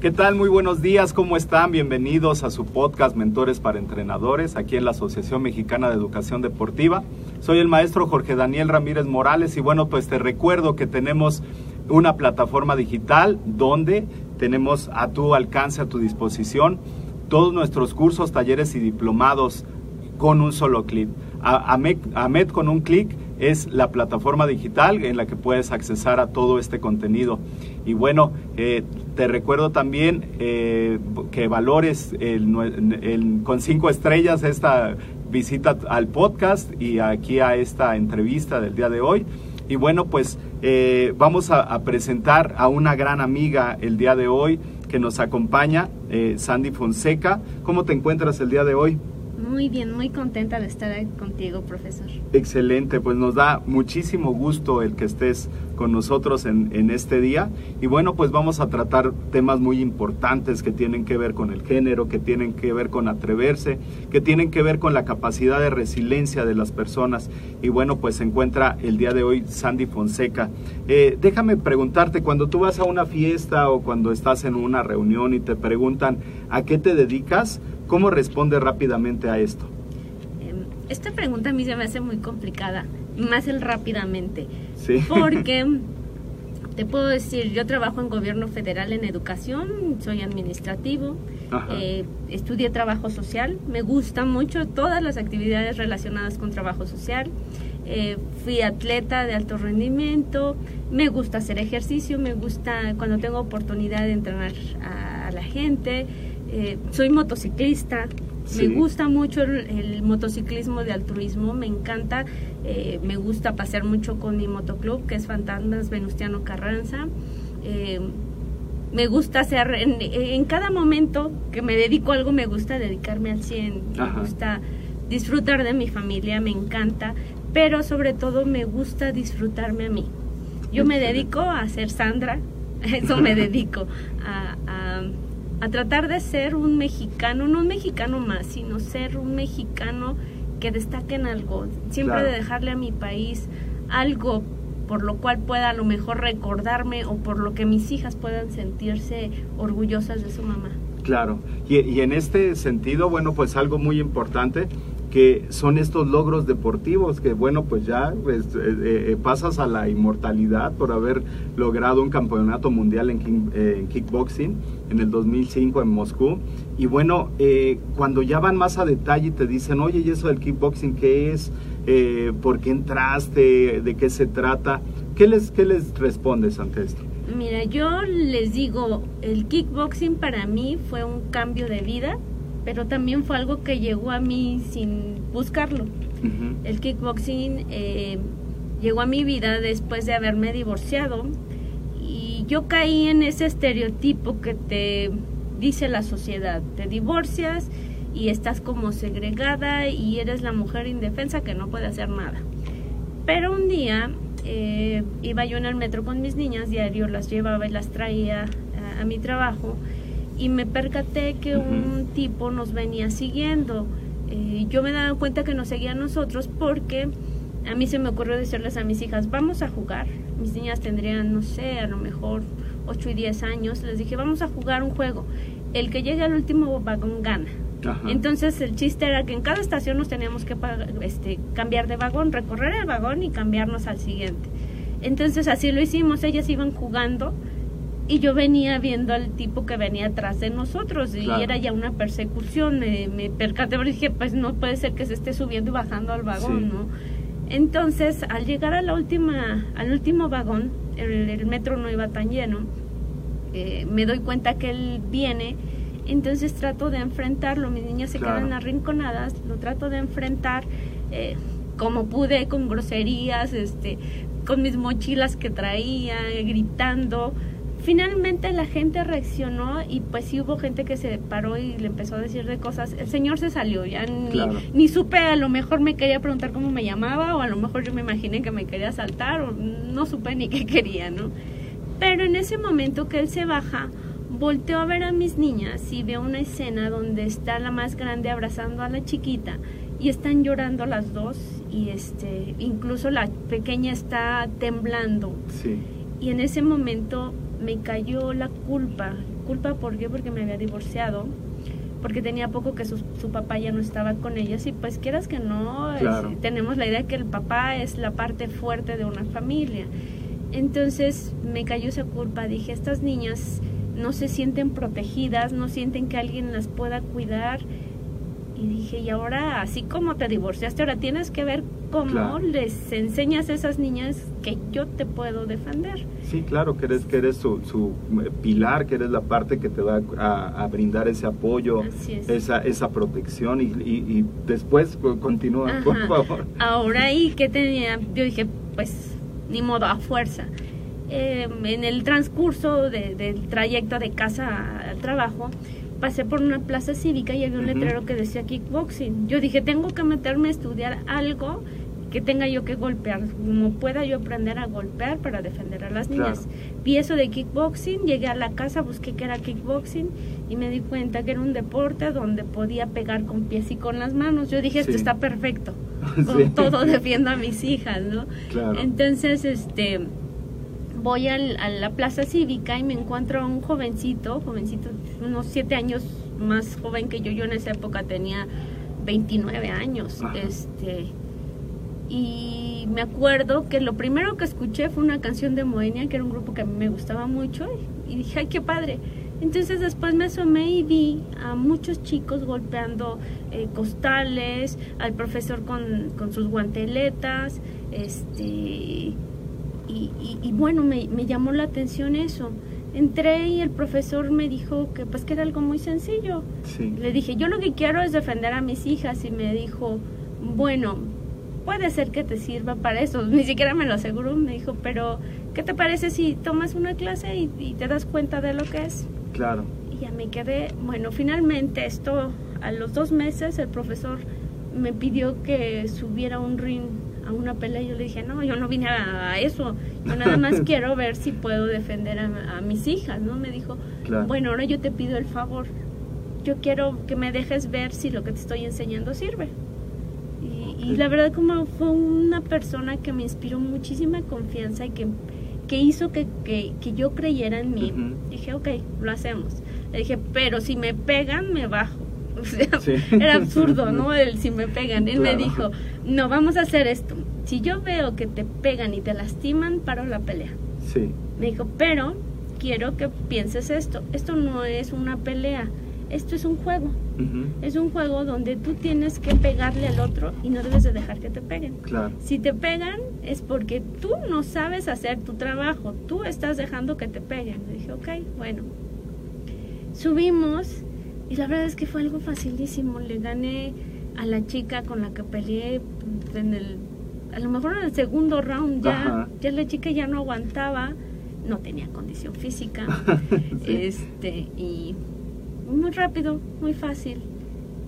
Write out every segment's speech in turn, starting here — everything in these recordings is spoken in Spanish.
¿Qué tal? Muy buenos días, ¿cómo están? Bienvenidos a su podcast Mentores para Entrenadores, aquí en la Asociación Mexicana de Educación Deportiva. Soy el maestro Jorge Daniel Ramírez Morales y bueno, pues te recuerdo que tenemos una plataforma digital donde tenemos a tu alcance, a tu disposición, todos nuestros cursos, talleres y diplomados con un solo clic. AMED con un clic es la plataforma digital en la que puedes accesar a todo este contenido. Y bueno, eh, te recuerdo también eh, que valores con cinco estrellas esta visita al podcast y aquí a esta entrevista del día de hoy. Y bueno, pues eh, vamos a, a, presentar a una gran amiga el día de hoy que nos acompaña, Sandy Fonseca. ¿Cómo te encuentras el día de hoy? Muy bien, muy contenta de estar contigo, profesor. Excelente, pues nos da muchísimo gusto el que estés con nosotros en, en, este día. Y bueno, pues vamos a tratar temas muy importantes que tienen que ver con el género, que tienen que ver con atreverse, que tienen que ver con la capacidad de resiliencia de las personas. Y bueno, pues se encuentra el día de hoy Sandy Fonseca. Eh, déjame preguntarte, cuando tú vas a una fiesta o cuando estás en una reunión y te preguntan a qué te dedicas, ¿Cómo responde rápidamente a esto? Esta pregunta a mí se me hace muy complicada, más el rápidamente. Sí. Porque te puedo decir, yo trabajo en gobierno federal en educación, soy administrativo, eh, estudié trabajo social, me gustan mucho todas las actividades relacionadas con trabajo social. Eh, fui atleta de alto rendimiento, me gusta hacer ejercicio, me gusta cuando tengo oportunidad de entrenar a, a la gente. Eh, soy motociclista, me gusta mucho el, motociclismo de altruismo, me encanta, eh, me gusta pasear mucho con mi motoclub, que es Fantasmas Venustiano Carranza. Eh, me gusta hacer, en, cada momento que me dedico a algo, me gusta dedicarme al 100, me gusta disfrutar de mi familia, me encanta, pero sobre todo me gusta disfrutarme a mí. Yo me dedico a ser Sandra, eso me dedico, a a tratar de ser un mexicano, no un mexicano más, sino ser un mexicano que destaque en algo, siempre de dejarle a mi país algo por lo cual pueda a lo mejor recordarme o por lo que mis hijas puedan sentirse orgullosas de su mamá. Claro, y, y en este sentido, bueno, pues algo muy importante que son estos logros deportivos que bueno pues ya pues, eh, eh, pasas a la inmortalidad por haber logrado un campeonato mundial en, eh, kickboxing en el 2005 en Moscú. Y bueno cuando ya van más a detalle y te dicen oye y eso del kickboxing qué es por qué entraste de qué se trata qué les qué les respondes ante esto Mira, yo les digo, el kickboxing para mí fue un cambio de vida pero también fue algo que llegó a mí sin buscarlo. El kickboxing eh, llegó a mi vida después de haberme divorciado y yo caí en ese estereotipo que te dice la sociedad, te divorcias y estás como segregada y eres la mujer indefensa que no puede hacer nada. Pero un día eh, iba yo en el metro con mis niñas, diario las llevaba y las traía a, mi trabajo y me percaté que un tipo nos venía siguiendo. Eh, yo me daba cuenta que nos seguía a nosotros porque a mí se me ocurrió decirles a mis hijas, vamos a jugar. Mis niñas tendrían, no sé, a lo mejor 8 y 10 años. Les dije, vamos a jugar un juego. El que llegue al último vagón gana. Entonces el chiste era que en cada estación nos teníamos que este, cambiar de vagón, recorrer el vagón y cambiarnos al siguiente. Entonces así lo hicimos, ellas iban jugando y yo venía viendo al tipo que venía atrás de nosotros y era ya una persecución. Me, me percaté y dije, pues no puede ser que se esté subiendo y bajando al vagón, ¿no? Entonces, al llegar a la última, al último vagón, el, metro no iba tan lleno, eh, me doy cuenta que él viene entonces trato de enfrentarlo, mis niñas se quedan arrinconadas, lo trato de enfrentar eh, como pude, con groserías, este, con mis mochilas que traía, gritando. Finalmente la gente reaccionó y pues sí hubo gente que se paró y le empezó a decir de cosas. El señor se salió, ya ni, ni supe, a lo mejor me quería preguntar cómo me llamaba o a lo mejor yo me imaginé que me quería saltar o no supe ni qué quería, ¿no? Pero en ese momento que él se baja, volteo a ver a mis niñas y veo una escena donde está la más grande abrazando a la chiquita y están llorando las dos y este incluso la pequeña está temblando. Y en ese momento me cayó la culpa. ¿Culpa por qué? Porque me había divorciado, porque tenía poco que su, papá ya no estaba con ellas y pues quieras que no, tenemos la idea que el papá es la parte fuerte de una familia. Entonces me cayó esa culpa, dije, estas niñas no se sienten protegidas, no sienten que alguien las pueda cuidar. Y dije, y ahora, así como te divorciaste, ahora tienes que ver cómo les enseñas a esas niñas que yo te puedo defender. Sí, claro, que eres, que eres su, su eh, pilar, que eres la parte que te va a, brindar ese apoyo, esa, esa protección. Y, y, después continúa, por favor. Ahora, ¿y qué tenía? Yo dije, pues, ni modo, a fuerza. Em, en el transcurso del trayecto de casa al trabajo, pasé por una plaza cívica y había un letrero que decía kickboxing. Yo dije, tengo que meterme a estudiar algo que tenga yo que golpear, como pueda yo aprender a golpear para defender a las niñas. Vi eso de kickboxing, llegué a la casa, busqué qué era kickboxing y me di cuenta que era un deporte donde podía pegar con pies y con las manos. Yo dije, esto está perfecto, con todo defiendo a mis hijas, ¿no? Entonces, este voy a la plaza cívica y me encuentro a un jovencito, jovencito, unos siete años más joven que yo, yo en esa época tenía 29 años, este, y me acuerdo que lo primero que escuché fue una canción de Moenia, que era un grupo que a mí me gustaba mucho, y dije, ay, qué padre. Entonces después me asomé y vi a muchos chicos golpeando eh, costales, al profesor con, con sus guanteletas, este y, bueno, me, llamó la atención eso. Entré y el profesor me dijo que pues que era algo muy sencillo. Le dije, yo lo que quiero es defender a mis hijas y me dijo, bueno, puede ser que te sirva para eso. Ni siquiera me lo aseguró, me dijo, pero ¿qué te parece si tomas una clase y, y te das cuenta de lo que es? Claro. Y ya me quedé, bueno, finalmente esto, a los dos meses el profesor me pidió que subiera un ring una pelea. Y yo le dije, no, yo no vine a, eso. Yo nada más quiero ver si puedo defender a, mis hijas, ¿no? Me dijo, bueno, ahora yo te pido el favor. Yo quiero que me dejes ver si lo que te estoy enseñando sirve. Y, la verdad como fue una persona que me inspiró muchísima confianza y que, que hizo que, que, yo creyera en mí. Dije, ok, lo hacemos. Le dije, pero si me pegan, me bajo. era absurdo, ¿no? El si me pegan. Él me dijo, no, vamos a hacer esto. Si yo veo que te pegan y te lastiman, paro la pelea. Sí. Me dijo, pero quiero que pienses esto. Esto no es una pelea. Esto es un juego. Es un juego donde tú tienes que pegarle al otro y no debes de dejar que te peguen. Claro. Si te pegan es porque tú no sabes hacer tu trabajo. Tú estás dejando que te peguen. Le dije, ok, bueno. Subimos y la verdad es que fue algo facilísimo. Le gané a la chica con la que peleé en el, a lo mejor en el segundo round ya, ya la chica ya no aguantaba, no tenía condición física, este, y muy rápido, muy fácil.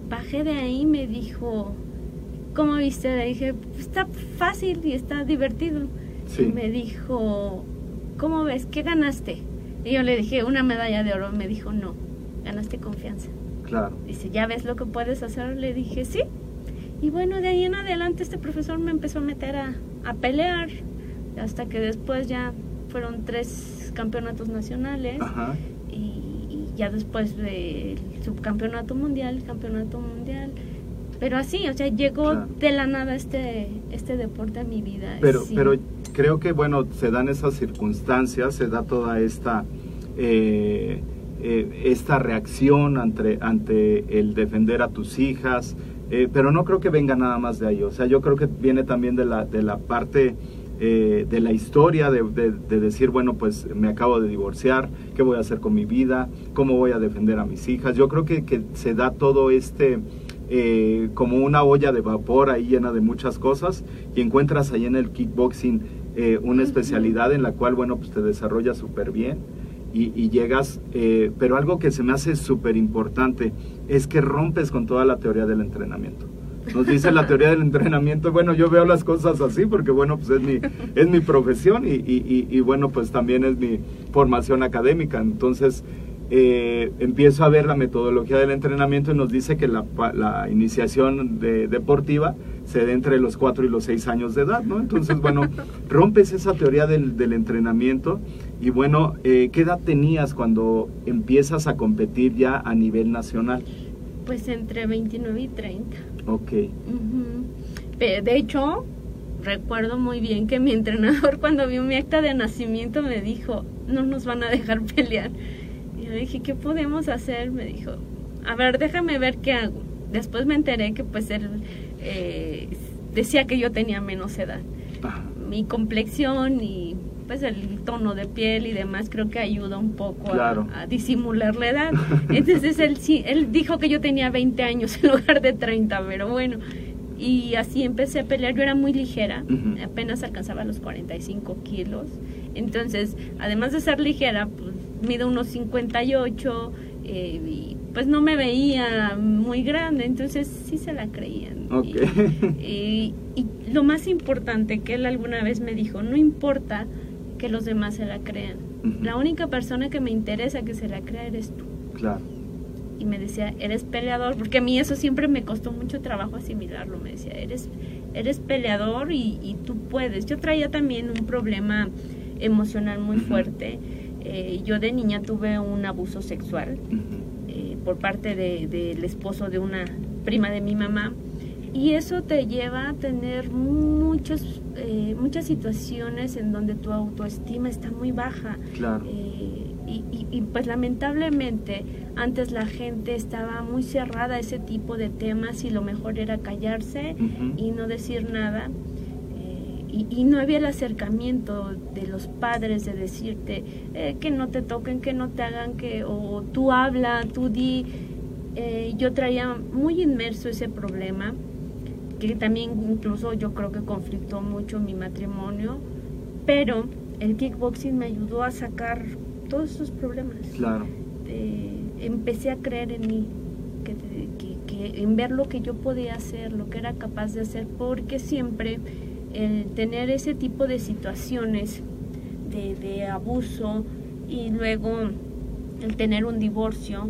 Bajé de ahí y me dijo, ¿cómo viste? Le dije, está fácil y está divertido. Sí. Y me dijo, ¿cómo ves? ¿Qué ganaste? Y yo le dije, una medalla de oro. Me dijo, no, ganaste confianza. Claro. Dice, ¿ya ves lo que puedes hacer? Le dije, sí. Y bueno, de ahí en adelante este profesor me empezó a meter a, a pelear. Hasta que después ya fueron tres campeonatos nacionales. Ajá. Y, y ya después del subcampeonato mundial, campeonato mundial. Pero así, o sea, llegó Claro. de la nada este, este deporte a mi vida. Pero, sí. pero creo que, bueno, se dan esas circunstancias, se da toda esta, eh, eh, esta reacción ante, ante el defender a tus hijas, eh, pero no creo que venga nada más de ahí. O sea, yo creo que viene también de la, de la parte eh, de la historia, de, de- de decir, bueno, pues me acabo de divorciar, ¿qué voy a hacer con mi vida? ¿Cómo voy a defender a mis hijas? Yo creo que, que se da todo este eh, como una olla de vapor ahí llena de muchas cosas y encuentras ahí en el kickboxing eh, una especialidad en la cual, bueno, pues te desarrollas súper bien y, llegas, eh, pero algo que se me hace súper importante es que rompes con toda la teoría del entrenamiento. Nos dice la teoría del entrenamiento, bueno, yo veo las cosas así porque, bueno, pues es mi, es mi profesión y, y- bueno, pues también es mi formación académica. Entonces, eh, empiezo a ver la metodología del entrenamiento y nos dice que la, la iniciación de- deportiva se da entre los 4 y los 6 años de edad, ¿no? Entonces, bueno, rompes esa teoría del, del entrenamiento y bueno, eh, ¿qué edad tenías cuando empiezas a competir ya a nivel nacional? Pues entre 29 y 30. Ok, De hecho, recuerdo muy bien que mi entrenador cuando vio mi acta de nacimiento me dijo, no nos van a dejar pelear. Y yo dije, ¿qué podemos hacer? Me dijo, a ver, déjame ver qué hago. Después me enteré que pues él eh, decía que yo tenía menos edad. Mi complexión y pues el tono de piel y demás creo que ayuda un poco a- Claro. a, disimular la edad. Entonces él sí, él dijo que yo tenía 20 años en lugar de 30, pero bueno. Y así empecé a pelear, yo era muy ligera, Ujú. apenas alcanzaba los 45 kilos. Entonces, además de ser ligera, pues mido unos 58 eh, y pues no me veía muy grande, entonces sí se la creían. Ok. Y, y- y lo más importante que él alguna vez me dijo, no importa que los demás se la crean. La única persona que me interesa que se la crea eres tú. Claro. Y me decía, eres peleador, porque a mí eso siempre me costó mucho trabajo asimilarlo. Me decía, eres, eres peleador y, y tú puedes. Yo traía también un problema emocional muy fuerte. Eh, yo de niña tuve un abuso sexual eh, por parte de- del esposo de una prima de mi mamá y eso te lleva a tener muchos, eh, muchas situaciones en donde tu autoestima está muy baja Claro. Eh, y, y- y, pues lamentablemente antes la gente estaba muy cerrada a ese tipo de temas y lo mejor era callarse y no decir nada. Eh, y, y no había el acercamiento de los padres de decirte que no te toquen, que no te hagan, que o tú habla, tú di. Yo traía muy inmerso ese problema, que también incluso yo creo que conflictó mucho mi matrimonio, pero el kickboxing me ayudó a sacar todos esos problemas Claro. eh, empecé a creer en mí, que, que- que en ver lo que yo podía hacer, lo que era capaz de hacer, porque siempre el tener ese tipo de situaciones de, de abuso y luego el tener un divorcio,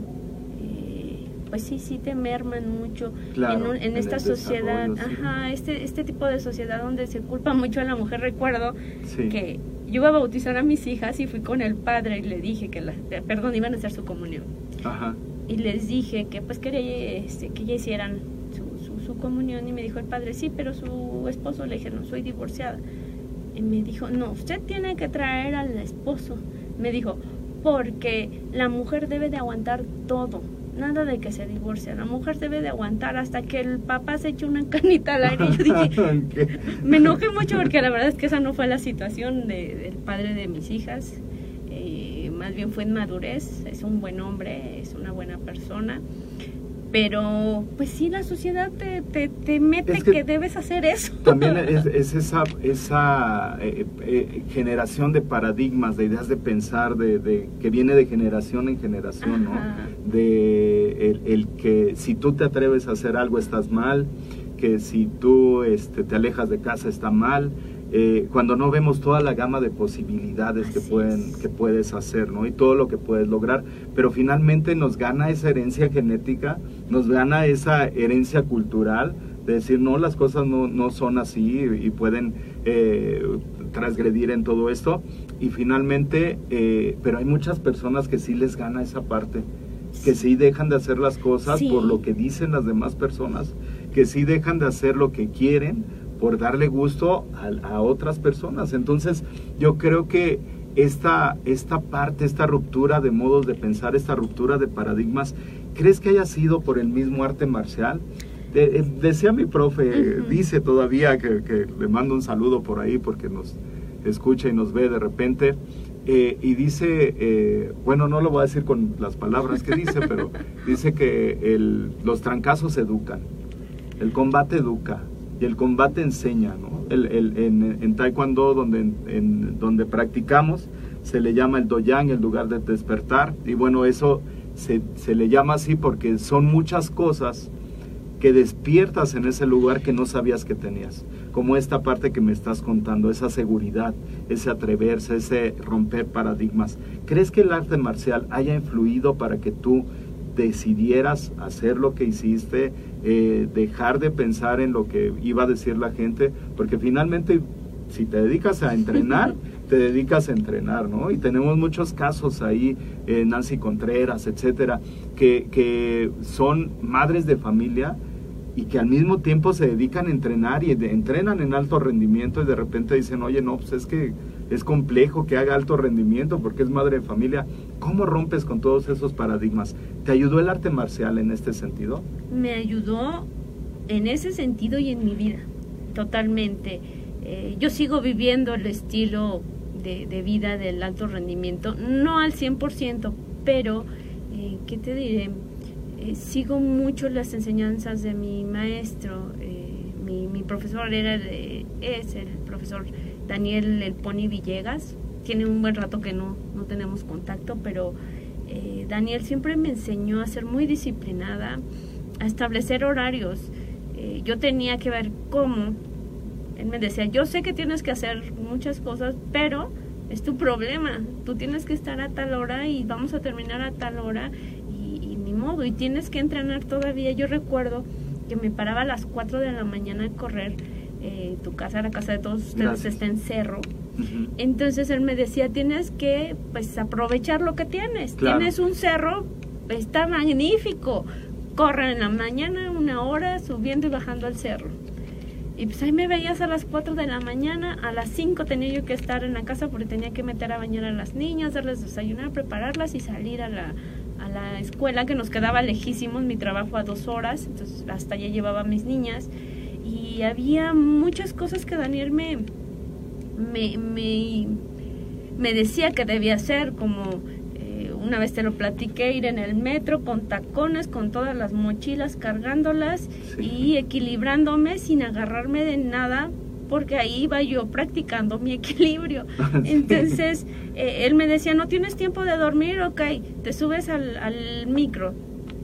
pues sí, sí te merman mucho Claro, en, un- en en esta sociedad, sí. ajá, este, este tipo de sociedad donde se culpa mucho a la mujer, recuerdo Sí. que yo iba a bautizar a mis hijas y fui con el padre y le dije que, la, perdón, iban a hacer su comunión. Ajá. Y les dije que pues quería este, que ya hicieran su, su, su comunión y me dijo el padre, sí, pero su esposo le dije, no, soy divorciada. Y me dijo, no, usted tiene que traer al esposo. Me dijo, porque la mujer debe de aguantar todo. Nada de que se divorcie. La mujer debe de aguantar hasta que el papá se eche una canita al aire. Yo dije, me enojé mucho porque la verdad es que esa no fue la situación de- del padre de mis hijas. Eh, más bien fue en madurez, es un buen hombre, es una buena persona. Pero pues sí la sociedad te, te, mete que, debes hacer eso. También es, esa, esa eh, eh, generación de paradigmas, de ideas de pensar, de, que viene de generación en generación, ¿no? De el, que si tú te atreves a hacer algo estás mal, que si tú este, te alejas de casa está mal, eh, cuando no vemos toda la gama de posibilidades que, pueden, que puedes hacer, ¿no? Y todo lo que puedes lograr, pero finalmente nos gana esa herencia genética, nos gana esa herencia cultural, de decir, no, las cosas no, no son así y, pueden eh, transgredir en todo esto. Y finalmente, eh, pero hay muchas personas que sí les gana esa parte, que sí dejan de hacer las cosas por lo que dicen las demás personas, que sí dejan de hacer lo que quieren por darle gusto a, otras personas. Entonces, yo creo que esta, esta parte, esta ruptura de modos de pensar, esta ruptura de paradigmas, ¿crees que haya sido por el mismo arte marcial? Eh, decía mi profe, dice todavía que, le mando un saludo por ahí porque nos escucha y nos ve de repente. Eh, y dice, eh, bueno, no lo voy a decir con las palabras que dice, pero dice que el, los trancazos educan, el combate educa, y el combate enseña, ¿no? El, el, en, en, Taekwondo, donde, donde practicamos, se le llama el doyang, el lugar de despertar, y bueno, eso se, se, le llama así porque son muchas cosas que despiertas en ese lugar que no sabías que tenías, como esta parte que me estás contando, esa seguridad, ese atreverse, ese romper paradigmas. ¿Crees que el arte marcial haya influido para que tú decidieras hacer lo que hiciste, eh, dejar de pensar en lo que iba a decir la gente, porque finalmente si te dedicas a entrenar, te dedicas a entrenar, ¿no? Y tenemos muchos casos ahí, eh, Nancy Contreras, etcétera, que, que son madres de familia y que al mismo tiempo se dedican a entrenar y entrenan en alto rendimiento y de repente dicen, oye, no, pues es que es complejo que haga alto rendimiento porque es madre de familia. ¿Cómo rompes con todos esos paradigmas? ¿Te ayudó el arte marcial en este sentido? Me ayudó en ese sentido y en mi vida, totalmente. Eh, yo sigo viviendo el estilo de, vida del alto rendimiento, no al 100%, pero, eh, ¿qué te diré? Eh, sigo mucho las enseñanzas de mi maestro. Mi, mi, profesor era es el profesor Daniel El Pony Villegas. Tiene un buen rato que no, no tenemos contacto, pero eh, Daniel siempre me enseñó a ser muy disciplinada, a establecer horarios. Eh, yo tenía que ver cómo. Él me decía, yo sé que tienes que hacer muchas cosas, pero es tu problema. Tú tienes que estar a tal hora y vamos a terminar a tal hora y, ni modo. Y tienes que entrenar todavía. Yo recuerdo que me paraba a las 4 de la mañana a correr eh, tu casa, la casa de todos ustedes está en cerro. Entonces él me decía, tienes que pues aprovechar lo que tienes. Tienes un cerro, está magnífico. Corre en la mañana una hora subiendo y bajando al cerro. Y pues ahí me veías a las 4 de la mañana, a las 5 tenía yo que estar en la casa porque tenía que meter a bañar a las niñas, darles desayunar, prepararlas y salir a la, a la escuela que nos quedaba lejísimos, mi trabajo a dos horas, entonces hasta allá llevaba a mis niñas y había muchas cosas que Daniel me, me, me, decía que debía hacer, como eh, una vez te lo platiqué, ir en el metro con tacones, con todas las mochilas cargándolas y equilibrándome sin agarrarme de nada porque ahí iba yo practicando mi equilibrio. Entonces, eh, él me decía, no tienes tiempo de dormir, ok, te subes al, al micro,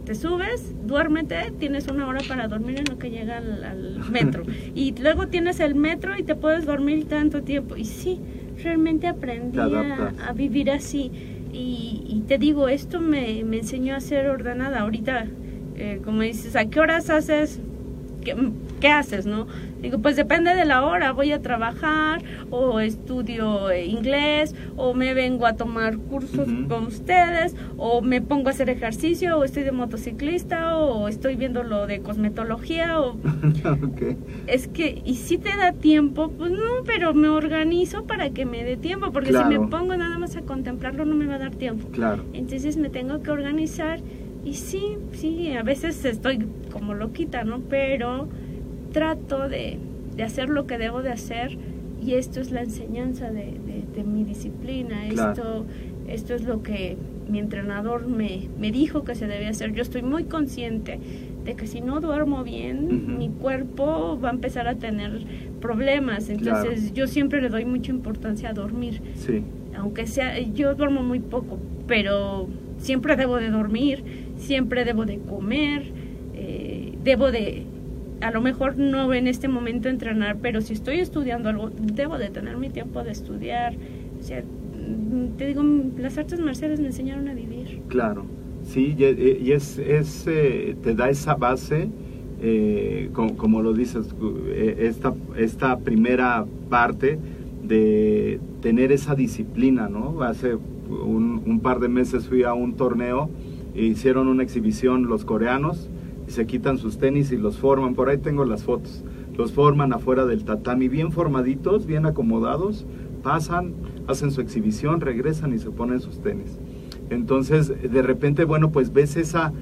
te subes, duérmete, tienes una hora para dormir en lo que llega al, metro. y luego tienes el metro y te puedes dormir tanto tiempo. Y sí, realmente aprendí a, vivir así. Y, te digo, esto me, enseñó a ser ordenada. Ahorita, eh, como dices, ¿a qué horas haces? ¿Qué, ¿Qué haces, no? Digo, pues depende de la hora, voy a trabajar o estudio inglés o me vengo a tomar cursos con ustedes o me pongo a hacer ejercicio o estoy de motociclista o estoy viendo lo de cosmetología o... Es que, y si te da tiempo, pues no, pero me organizo para que me dé tiempo, porque si me pongo nada más a contemplarlo no me va a dar tiempo. Claro. Entonces me tengo que organizar y sí, sí, a veces estoy como loquita, ¿no? Pero trato de, hacer lo que debo de hacer y esto es la enseñanza de, mi disciplina, esto esto es lo que mi entrenador me, me dijo que se debe hacer. Yo estoy muy consciente de que si no duermo bien, mi cuerpo va a empezar a tener problemas. Entonces yo siempre le doy mucha importancia a dormir. Sí. Aunque sea, yo duermo muy poco, pero siempre debo de dormir, siempre debo de comer, eh, debo de, a lo mejor no en este momento entrenar, pero si estoy estudiando algo, debo de tener mi tiempo de estudiar. O sea, te digo, las artes marciales me enseñaron a vivir. Claro, sí, y es, es eh, te da esa base, eh, como, lo dices, esta, esta primera parte de tener esa disciplina, ¿no? Hace un, un par de meses fui a un torneo e hicieron una exhibición los coreanos y se quitan sus tenis y los forman, por ahí tengo las fotos, los forman afuera del tatami, bien formaditos, bien acomodados, pasan, hacen su exhibición, regresan y se ponen sus tenis. Entonces, de repente, bueno, pues ves esa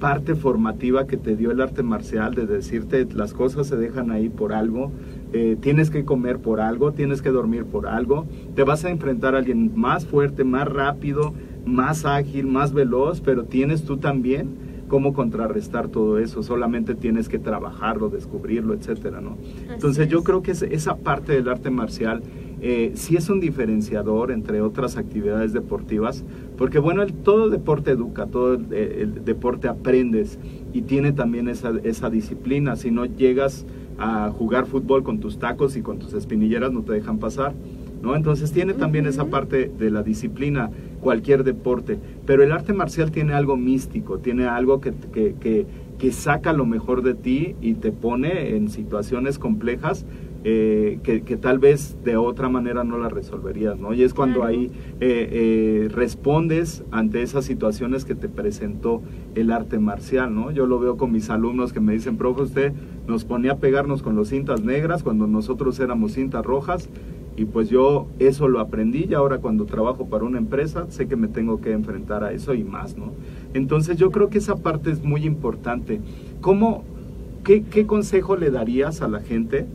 parte formativa que te dio el arte marcial, de decirte las cosas se dejan ahí por algo, eh, tienes que comer por algo, tienes que dormir por algo, te vas a enfrentar a alguien más fuerte, más rápido, más ágil, más veloz, pero tienes tú también cómo contrarrestar todo eso, solamente tienes que trabajarlo, descubrirlo, etcétera, ¿no? Entonces yo creo que esa parte del arte marcial eh, sí es un diferenciador entre otras actividades deportivas, porque bueno, el, todo deporte educa, todo el, deporte aprendes y tiene también esa, esa disciplina, si no llegas a jugar fútbol con tus tacos y con tus espinilleras no te dejan pasar. ¿No? Entonces tiene también esa parte de la disciplina cualquier deporte, pero el arte marcial tiene algo místico, tiene algo que, que, saca lo mejor de ti y te pone en situaciones complejas eh, que, tal vez de otra manera no las resolverías, ¿no? Y es cuando ahí eh, eh, respondes ante esas situaciones que te presentó el arte marcial, ¿no? Yo lo veo con mis alumnos que me dicen, profe, usted nos ponía a pegarnos con los cintas negras cuando nosotros éramos cintas rojas y pues yo eso lo aprendí y ahora cuando trabajo para una empresa sé que me tengo que enfrentar a eso y más, ¿no? Entonces yo creo que esa parte es muy importante. ¿Cómo, qué, consejo le darías a la gente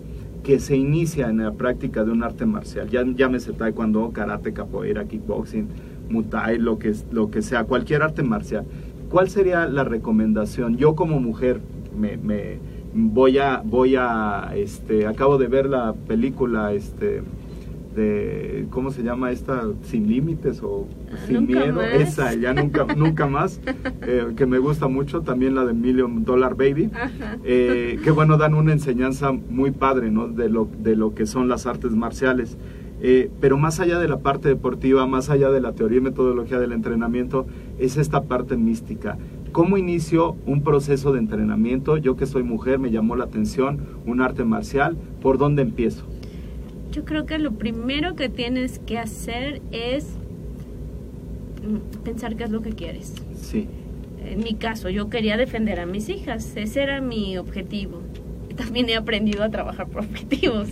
que se inicia en la práctica de un arte marcial? Ya, llámese taekwondo, karate, capoeira, kickboxing, muay, lo que, lo que sea, cualquier arte marcial. ¿Cuál sería la recomendación? Yo como mujer me, me voy a, voy a, este, acabo de ver la película, este, de cómo se llama esta sin límites o ah, sin miedo. esa ya nunca nunca más eh, que me gusta mucho también la de Million Dollar Baby. Eh, que bueno dan una enseñanza muy padre no de lo de lo que son las artes marciales. Eh, pero más allá de la parte deportiva más allá de la teoría y metodología del entrenamiento es esta parte mística. ¿Cómo inicio un proceso de entrenamiento? Yo que soy mujer, me llamó la atención un arte marcial. ¿Por dónde empiezo? Yo creo que lo primero que tienes que hacer es mm, pensar qué es lo que quieres. Sí. En mi caso, yo quería defender a mis hijas, ese era mi objetivo. También he aprendido a trabajar por objetivos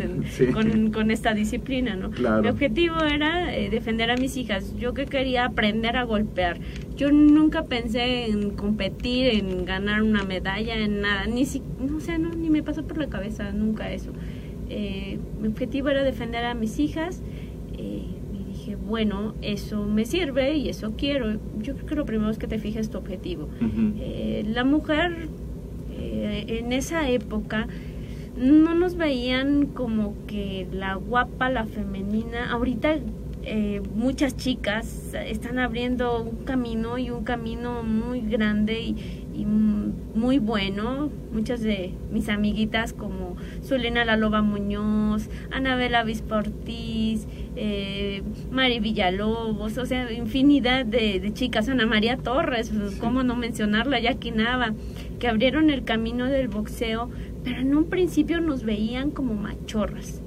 con, esta disciplina, ¿no? Mi objetivo era eh, defender a mis hijas. Yo que quería aprender a golpear. Yo nunca pensé en competir, en ganar una medalla, en nada. Ni si, no sé, no, ni me pasó por la cabeza nunca eso. Eh, mi objetivo era defender a mis hijas eh, y dije, bueno, eso me sirve y eso quiero. Yo creo que lo primero es que te fijes tu objetivo. Eh, la mujer en esa época no nos veían como que la guapa, la femenina. Ahorita muchas chicas están abriendo un camino y un camino muy grande y, y muy bueno. Muchas de mis amiguitas como Zulena La Loba Muñoz, Anabela Visportiz, eh, Mari Villalobos, o sea, infinidad de, chicas, Ana María Torres, cómo no mencionarla, Jackie Nava, que abrieron el camino del boxeo, pero en un principio nos veían como machorras.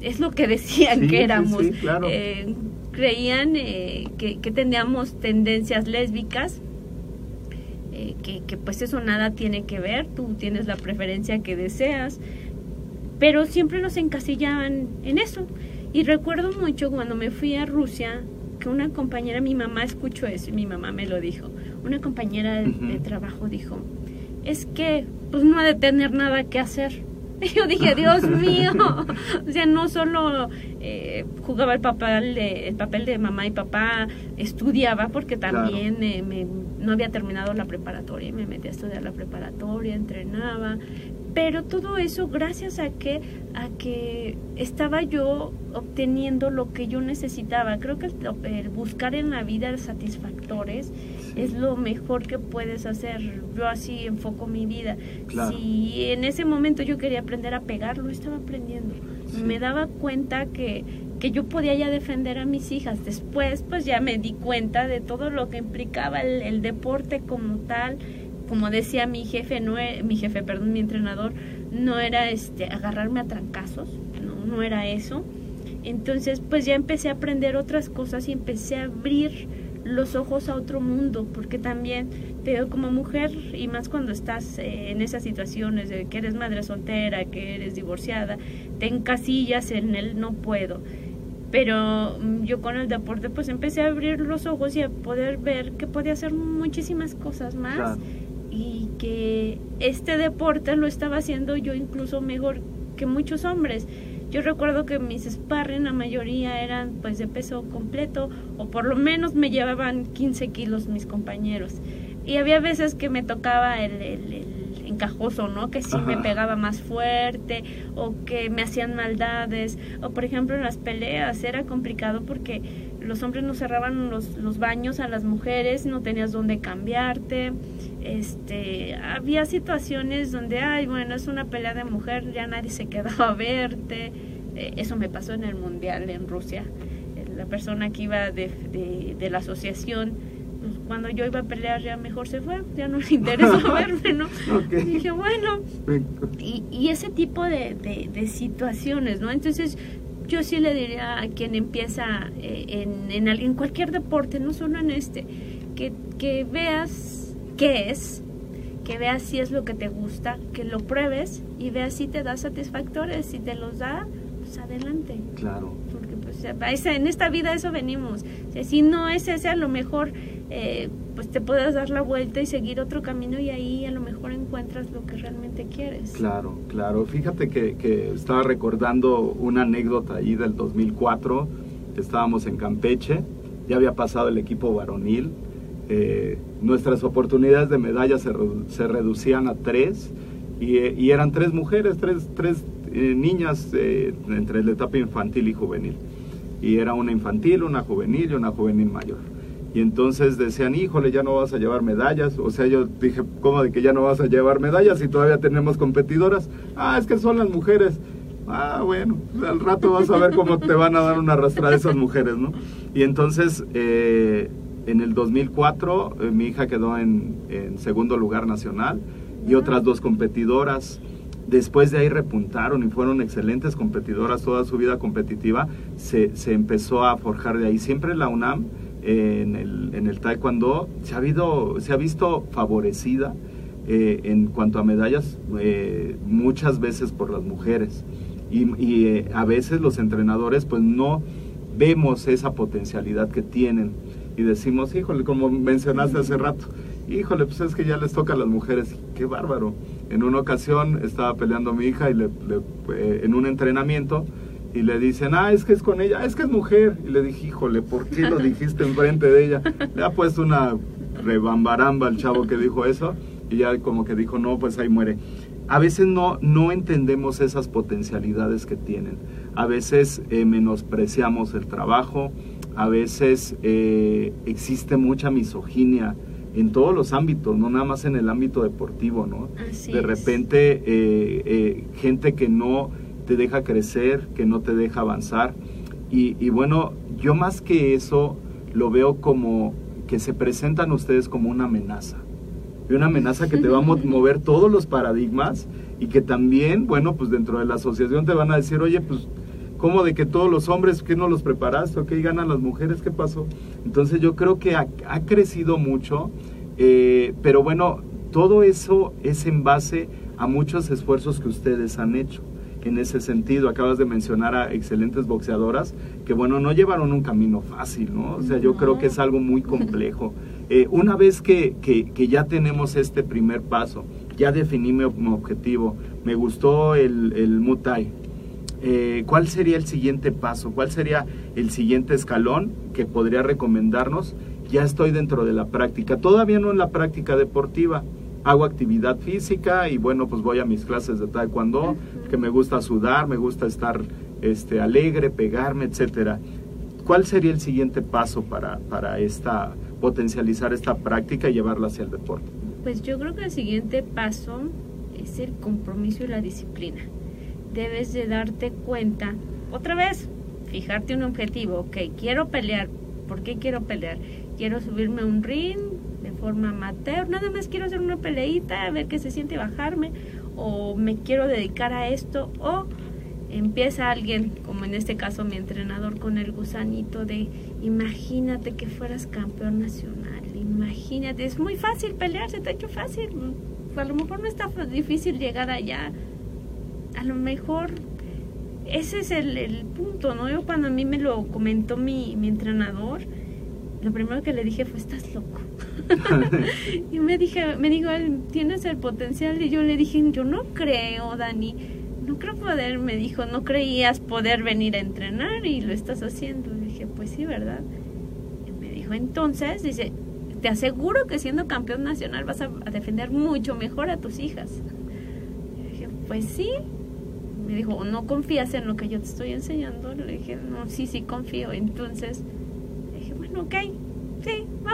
Es lo que decían que éramos. Eh, creían eh, que, que teníamos tendencias lésbicas que, pues eso nada tiene que ver, tú tienes la preferencia que deseas, pero siempre nos encasillaban en eso. Y recuerdo mucho cuando me fui a Rusia, que una compañera, mi mamá escuchó eso y mi mamá me lo dijo, una compañera de, trabajo dijo, es que pues no ha de tener nada que hacer. yo dije, Dios mío, o sea, no solo eh, jugaba el papel, de, el papel de mamá y papá, estudiaba porque también eh, me, no había terminado la preparatoria, me metí a estudiar la preparatoria, entrenaba, pero todo eso gracias a que a que estaba yo obteniendo lo que yo necesitaba. Creo que el, buscar en la vida satisfactores es lo mejor que puedes hacer. Yo así enfoco mi vida. Si en ese momento yo quería aprender a pegar lo estaba aprendiendo. Me daba cuenta que que yo podía ya defender a mis hijas. Después pues ya me di cuenta de todo lo que implicaba el, el deporte como tal. Como decía mi jefe, no e, mi jefe, perdón, mi entrenador, no era este agarrarme a trancazos, no, no era eso. Entonces, pues ya empecé a aprender otras cosas y empecé a abrir los ojos a otro mundo, porque también te veo como mujer y más cuando estás eh, en esas situaciones de que eres madre soltera, que eres divorciada, te encasillas en el no puedo. Pero mm, yo con el deporte pues empecé a abrir los ojos y a poder ver que podía hacer muchísimas cosas más y que este deporte lo estaba haciendo yo incluso mejor que muchos hombres. Yo recuerdo que mis sparring la mayoría eran pues de peso completo o por lo menos me llevaban 15 kilos mis compañeros. Y había veces que me tocaba el, el, encajoso, ¿no? Que sí me pegaba más fuerte o que me hacían maldades. O por ejemplo en las peleas era complicado porque los hombres no cerraban los, los baños a las mujeres, no tenías dónde cambiarte este, había situaciones donde, ay, bueno, es una pelea de mujer, ya nadie se quedaba a verte. Eh, eso me pasó en el Mundial en Rusia. Eh, la persona que iba de, de, la asociación, pues, cuando yo iba a pelear ya mejor se fue, ya no le interesó verme, ¿no? Y dije, bueno, y, y ese tipo de, de, situaciones, ¿no? Entonces, yo sí le diría a quien empieza eh, en, en, en cualquier deporte, no solo en este, que, que veas qué es, que veas si es lo que te gusta, que lo pruebes y veas si te da satisfactores, si te los da, pues adelante. Claro. Porque pues en esta vida eso venimos. si no es ese, a lo mejor eh, pues te puedes dar la vuelta y seguir otro camino y ahí a lo mejor encuentras lo que realmente quieres. Claro, claro. Fíjate que, que estaba recordando una anécdota ahí del 2004, estábamos en Campeche, ya había pasado el equipo varonil, eh, nuestras oportunidades de medalla se, se reducían a tres y, eran tres mujeres, tres, tres eh, niñas eh, entre la etapa infantil y juvenil. Y era una infantil, una juvenil y una juvenil mayor. Y entonces decían, híjole, ya no vas a llevar medallas. O sea, yo dije, ¿cómo de que ya no vas a llevar medallas si todavía tenemos competidoras? Ah, es que son las mujeres. Ah, bueno, al rato vas a ver cómo te van a dar una arrastrada esas mujeres, ¿no? Y entonces eh, en el 2004 eh, mi hija quedó en, segundo lugar nacional y otras dos competidoras. Después de ahí repuntaron y fueron excelentes competidoras toda su vida competitiva. Se, empezó a forjar de ahí. Siempre la UNAM en, el, en, el, taekwondo se ha, habido, se ha visto favorecida eh, en cuanto a medallas eh, muchas veces por las mujeres. Y, y a veces los entrenadores pues no vemos esa potencialidad que tienen y decimos, híjole, como mencionaste hace rato, híjole, pues es que ya les toca a las mujeres, qué bárbaro. En una ocasión estaba peleando mi hija y le, eh, en un entrenamiento y le dicen, ah, es que es con ella, es que es mujer. Y le dije, híjole, ¿por qué lo dijiste enfrente de ella? Le ha puesto una rebambaramba al chavo que dijo eso y ya como que dijo, no, pues ahí muere. A veces no, no entendemos esas potencialidades que tienen. A veces eh, menospreciamos el trabajo, a veces eh, existe mucha misoginia en todos los ámbitos, no nada más en el ámbito deportivo, ¿no? de repente eh, eh, gente que no te deja crecer, que no te deja avanzar. Y, y, bueno, yo más que eso lo veo como que se presentan ustedes como una amenaza. Y una amenaza que te va a mover todos los paradigmas y que también, bueno, pues dentro de la asociación te van a decir, oye, pues ¿Cómo de que todos los hombres, que no los preparaste? ¿O qué ganan las mujeres? ¿Qué pasó? Entonces yo creo que ha, crecido mucho, eh, pero bueno, todo eso es en base a muchos esfuerzos que ustedes han hecho. En ese sentido, acabas de mencionar a excelentes boxeadoras que, bueno, no llevaron un camino fácil, ¿no? O sea, yo creo que es algo muy complejo. Eh, una vez que, que, que ya tenemos este primer paso, ya definí mi, objetivo, me gustó el, el Muay eh, ¿Cuál sería el siguiente paso? ¿Cuál sería el siguiente escalón que podría recomendarnos? Ya estoy dentro de la práctica, todavía no en la práctica deportiva, hago actividad física y bueno, pues voy a mis clases de taekwondo, que me gusta sudar, me gusta estar este, alegre, pegarme, etcétera. ¿Cuál sería el siguiente paso para, para esta, potencializar esta práctica y llevarla hacia el deporte? Pues yo creo que el siguiente paso es el compromiso y la disciplina. Debes de darte cuenta, otra vez, fijarte un objetivo, ok, quiero pelear, ¿por qué quiero pelear? Quiero subirme a un ring forma amateur, nada más quiero hacer una peleita, a ver qué se siente bajarme, o me quiero dedicar a esto, o empieza alguien, como en este caso mi entrenador, con el gusanito de imagínate que fueras campeón nacional, imagínate, es muy fácil pelear, se te ha hecho fácil, a lo mejor no está difícil llegar allá, a lo mejor ese es el, punto, ¿no? Yo cuando a mí me lo comentó mi, mi entrenador, lo primero que le dije fue, estás loco. y me dije, me dijo, tienes el potencial, y yo le dije, yo no creo, Dani no creo poder, me dijo, no creías poder venir a entrenar y lo estás haciendo. Le dije, pues sí, ¿verdad? Y me dijo, entonces, dice, te aseguro que siendo campeón nacional vas a, defender mucho mejor a tus hijas. Le dije, pues sí. Me dijo, ¿no confías en lo que yo te estoy enseñando? Le dije, no, sí, sí confío. Entonces, le dije, bueno, ok,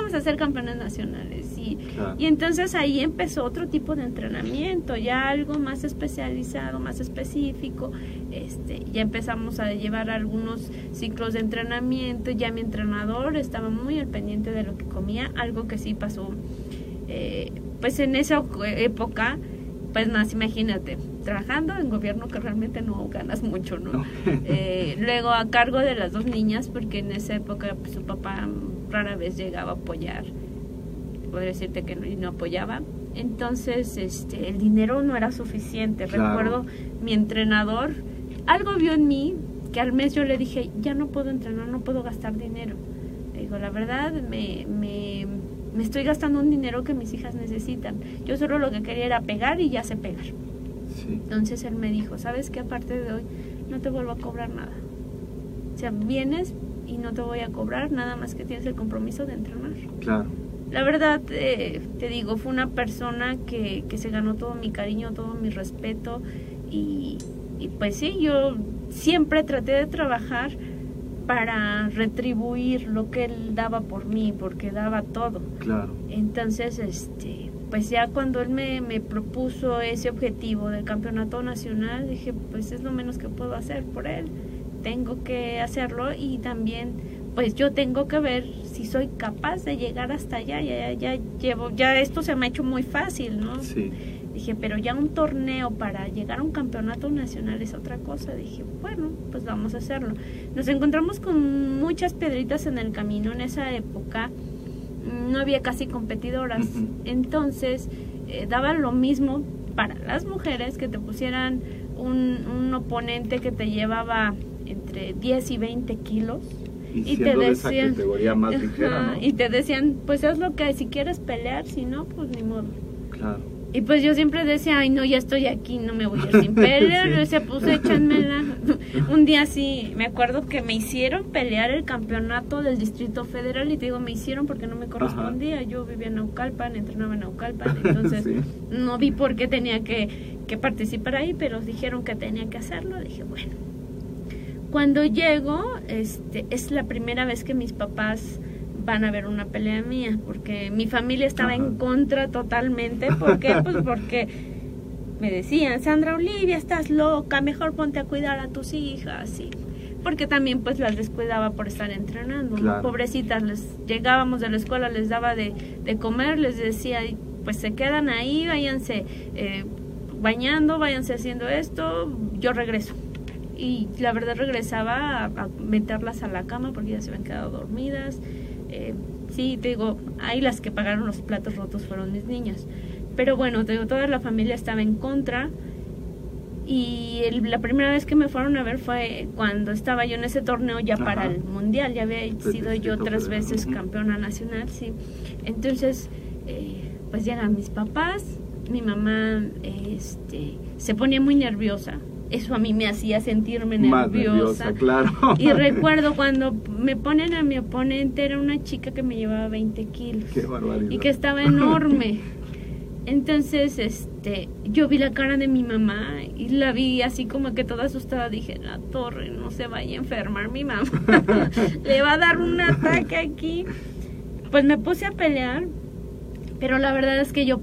vamos a ser campeones nacionales. Y, y entonces ahí empezó otro tipo de entrenamiento, ya algo más especializado, más específico. Este, ya empezamos a llevar algunos ciclos de entrenamiento, ya mi entrenador estaba muy al pendiente de lo que comía, algo que sí pasó. Eh, pues en esa época, pues más imagínate, trabajando en gobierno que realmente no ganas mucho, ¿no? Eh, luego a cargo de las dos niñas, porque en esa época pues, su papá rara vez llegaba a apoyar, podría decirte que no, apoyaba. Entonces, este, el dinero no era suficiente. Recuerdo mi entrenador, algo vio en mí que al mes yo le dije, ya no puedo entrenar, no puedo gastar dinero. Le digo, la verdad, me, me, me estoy gastando un dinero que mis hijas necesitan. Yo solo lo que quería era pegar y ya sé pegar. Entonces él me dijo, ¿sabes qué? Aparte de hoy, no te vuelvo a cobrar nada. O sea, vienes, y no te voy a cobrar nada más que tienes el compromiso de entrenar. Claro. La verdad, eh, te digo, fue una persona que, que se ganó todo mi cariño, todo mi respeto y, y pues sí, yo siempre traté de trabajar para retribuir lo que él daba por mí, porque daba todo. Claro. Entonces, este, pues ya cuando él me, me propuso ese objetivo del campeonato nacional, dije, pues es lo menos que puedo hacer por él tengo que hacerlo y también pues yo tengo que ver si soy capaz de llegar hasta allá, ya, ya, llevo, ya esto se me ha hecho muy fácil, ¿no? Sí. Dije, pero ya un torneo para llegar a un campeonato nacional es otra cosa. Dije, bueno, pues vamos a hacerlo. Nos encontramos con muchas piedritas en el camino. En esa época no había casi competidoras. Entonces, eh, daba lo mismo para las mujeres que te pusieran un, un oponente que te llevaba entre 10 y 20 kilos. Y, te decían, más Y te decían, pues es lo que si quieres pelear, si no, pues ni modo. Claro. Y pues yo siempre decía, ay no, ya estoy aquí, no me voy a ir sin pelear. Yo decía, pues échanmela. Un día sí, me acuerdo que me hicieron pelear el campeonato del Distrito Federal y te digo, me hicieron porque no me correspondía. Yo vivía en Naucalpan, entrenaba en Naucalpan, entonces no vi por qué tenía que, que participar ahí, pero dijeron que tenía que hacerlo. Dije, bueno cuando llego, este, es la primera vez que mis papás van a ver una pelea mía, porque mi familia estaba en contra totalmente. ¿Por qué? Pues porque me decían, Sandra Olivia, estás loca, mejor ponte a cuidar a tus hijas. Y porque también pues las descuidaba por estar entrenando. Pobrecitas, les llegábamos de la escuela, les daba de, de, comer, les decía, pues se quedan ahí, váyanse eh, bañando, váyanse haciendo esto, yo regreso y la verdad regresaba a, meterlas a la cama porque ya se habían quedado dormidas. Eh, sí, te digo, ahí las que pagaron los platos rotos fueron mis niñas. Pero bueno, te digo, toda la familia estaba en contra. Y la primera vez que me fueron a ver fue cuando estaba yo en ese torneo ya para el mundial. Ya había sido yo tres veces campeona nacional, sí. Entonces, eh, pues llegan mis papás, mi mamá este, se ponía muy nerviosa. Eso a mí me hacía sentirme nerviosa. claro. Y recuerdo cuando me ponen a mi oponente, era una chica que me llevaba 20 kilos. Qué barbaridad. Y que estaba enorme. Entonces, este, yo vi la cara de mi mamá y la vi así como que toda asustada. Dije, la torre, no se vaya a enfermar mi mamá. Le va a dar un ataque aquí. Pues me puse a pelear, pero la verdad es que yo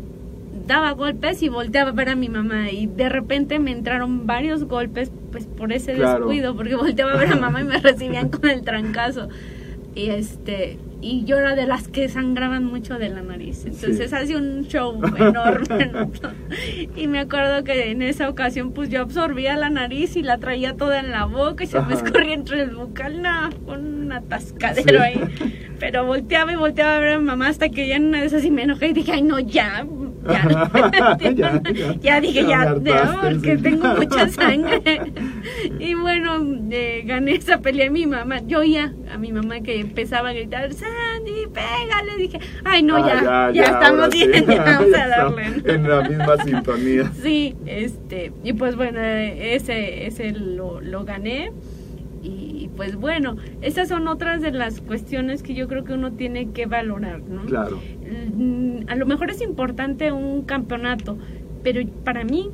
daba golpes y volteaba a ver a mi mamá y de repente me entraron varios golpes pues por ese descuido porque volteaba a ver a mamá y me recibían con el trancazo. Y este y yo era de las que sangraban mucho de la nariz. Entonces hacía un show enorme y me acuerdo que en esa ocasión pues yo absorbía la nariz y la traía toda en la boca y se me escurría entre el bucal no, con un atascadero ahí. Pero volteaba y volteaba a ver a mi mamá hasta que ya en una de esas y me enojé y dije ay no ya ya, ya, dije, ya, porque tengo mucha sangre. y bueno, eh, gané esa pelea a mi mamá. Yo ya, a mi mamá que empezaba a gritar, Sandy, pégale. Dije, ay, no, ah, ya, ya, estamos bien, ya vamos a darle. en la misma sintonía. Sí, este, y pues bueno, ese, ese lo, lo gané pues bueno, esas son otras de las cuestiones que yo creo que uno tiene que valorar, ¿no? Claro. Mm, a lo mejor es importante un campeonato, pero para mí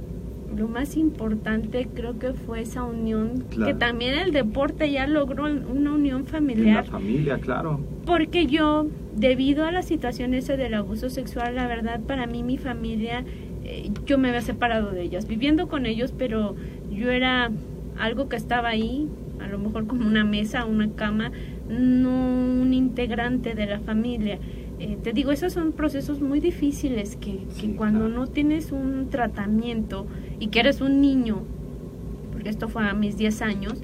lo más importante creo que fue esa unión, que también el deporte ya logró una unión familiar. la familia, claro. Porque yo, debido a la situación esa del abuso sexual, la verdad para mí mi familia, eh, yo me había separado de ellas, viviendo con ellos, pero yo era algo que estaba ahí, a lo mejor como una mesa, una cama, no un integrante de la familia. Eh, te digo, esos son procesos muy difíciles que, cuando no tienes un tratamiento y que eres un niño, porque esto fue a mis 10 años,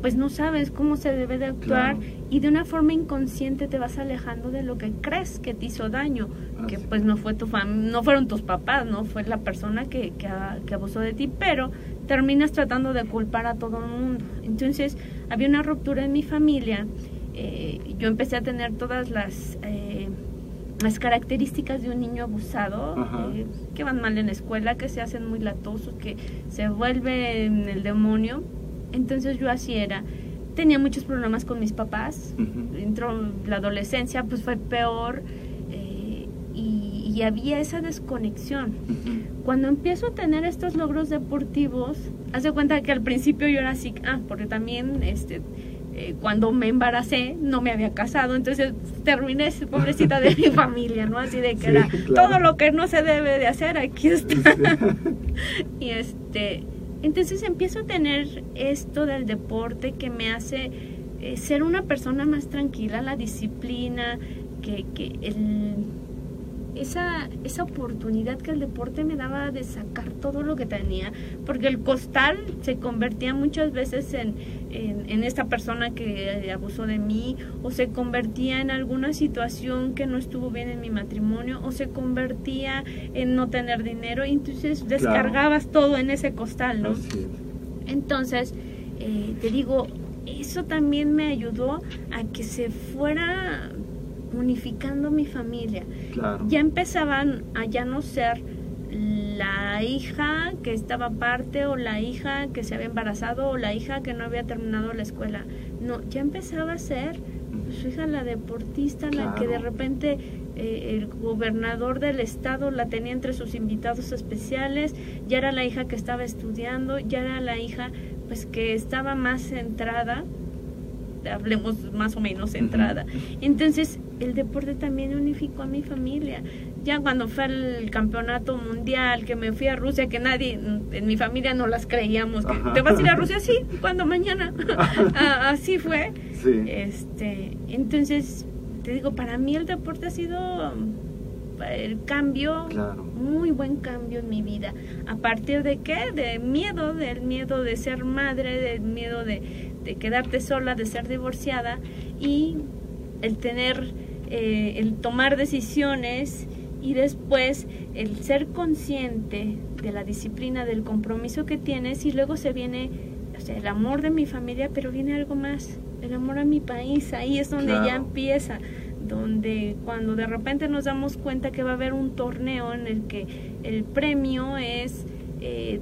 pues no sabes cómo se debe de actuar y de una forma inconsciente te vas alejando de lo que crees que te hizo daño, que pues no fue tu fam no fueron tus papás, no fue la persona que, que, que, abusó de ti, pero terminas tratando de culpar a todo el mundo. Entonces había una ruptura en mi familia, eh, yo empecé a tener todas las eh, las características de un niño abusado, eh, que van mal en la escuela, que se hacen muy latosos, que se vuelven el demonio entonces yo así era. Tenía muchos problemas con mis papás. Entró la adolescencia, pues fue peor. Eh, y, había esa desconexión. Cuando empiezo a tener estos logros deportivos, hace cuenta que al principio yo era así, ah, porque también este, eh, cuando me embaracé no me había casado, entonces terminé pobrecita de mi familia, ¿no? Así de que era todo lo que no se debe de hacer, aquí está. y este entonces empiezo a tener esto del deporte que me hace eh, ser una persona más tranquila, la disciplina, que, que el, esa, esa oportunidad que el deporte me daba de sacar todo lo que tenía, porque el costal se convertía muchas veces en, en, esta persona que abusó de mí, o se convertía en alguna situación que no estuvo bien en mi matrimonio, o se convertía en no tener dinero, y entonces descargabas todo en ese costal, ¿no? Entonces, eh, te digo, eso también me ayudó a que se fuera unificando mi familia. Ya empezaban a ya no ser la hija que estaba aparte o la hija que se había embarazado o la hija que no había terminado la escuela. No, ya empezaba a ser su hija la deportista, la que de repente eh, el gobernador del estado la tenía entre sus invitados especiales, ya era la hija que estaba estudiando, ya era la hija pues que estaba más centrada hablemos más o menos centrada. Entonces, el deporte también unificó a mi familia. Ya cuando fue al campeonato mundial, que me fui a Rusia, que nadie en mi familia no las creíamos. Que, ¿Te vas a ir a Rusia? Sí, cuando mañana. Ah, así fue. Este, entonces, te digo, para mí el deporte ha sido el cambio, muy buen cambio en mi vida. ¿A partir de qué? De miedo, del miedo de ser madre, del miedo de, de quedarte sola, de ser divorciada y el tener, eh, el tomar decisiones y después el ser consciente de la disciplina, del compromiso que tienes y luego se viene o sea, el amor de mi familia, pero viene algo más, el amor a mi país, ahí es donde ya empieza donde cuando de repente nos damos cuenta que va a haber un torneo en el que el premio es eh,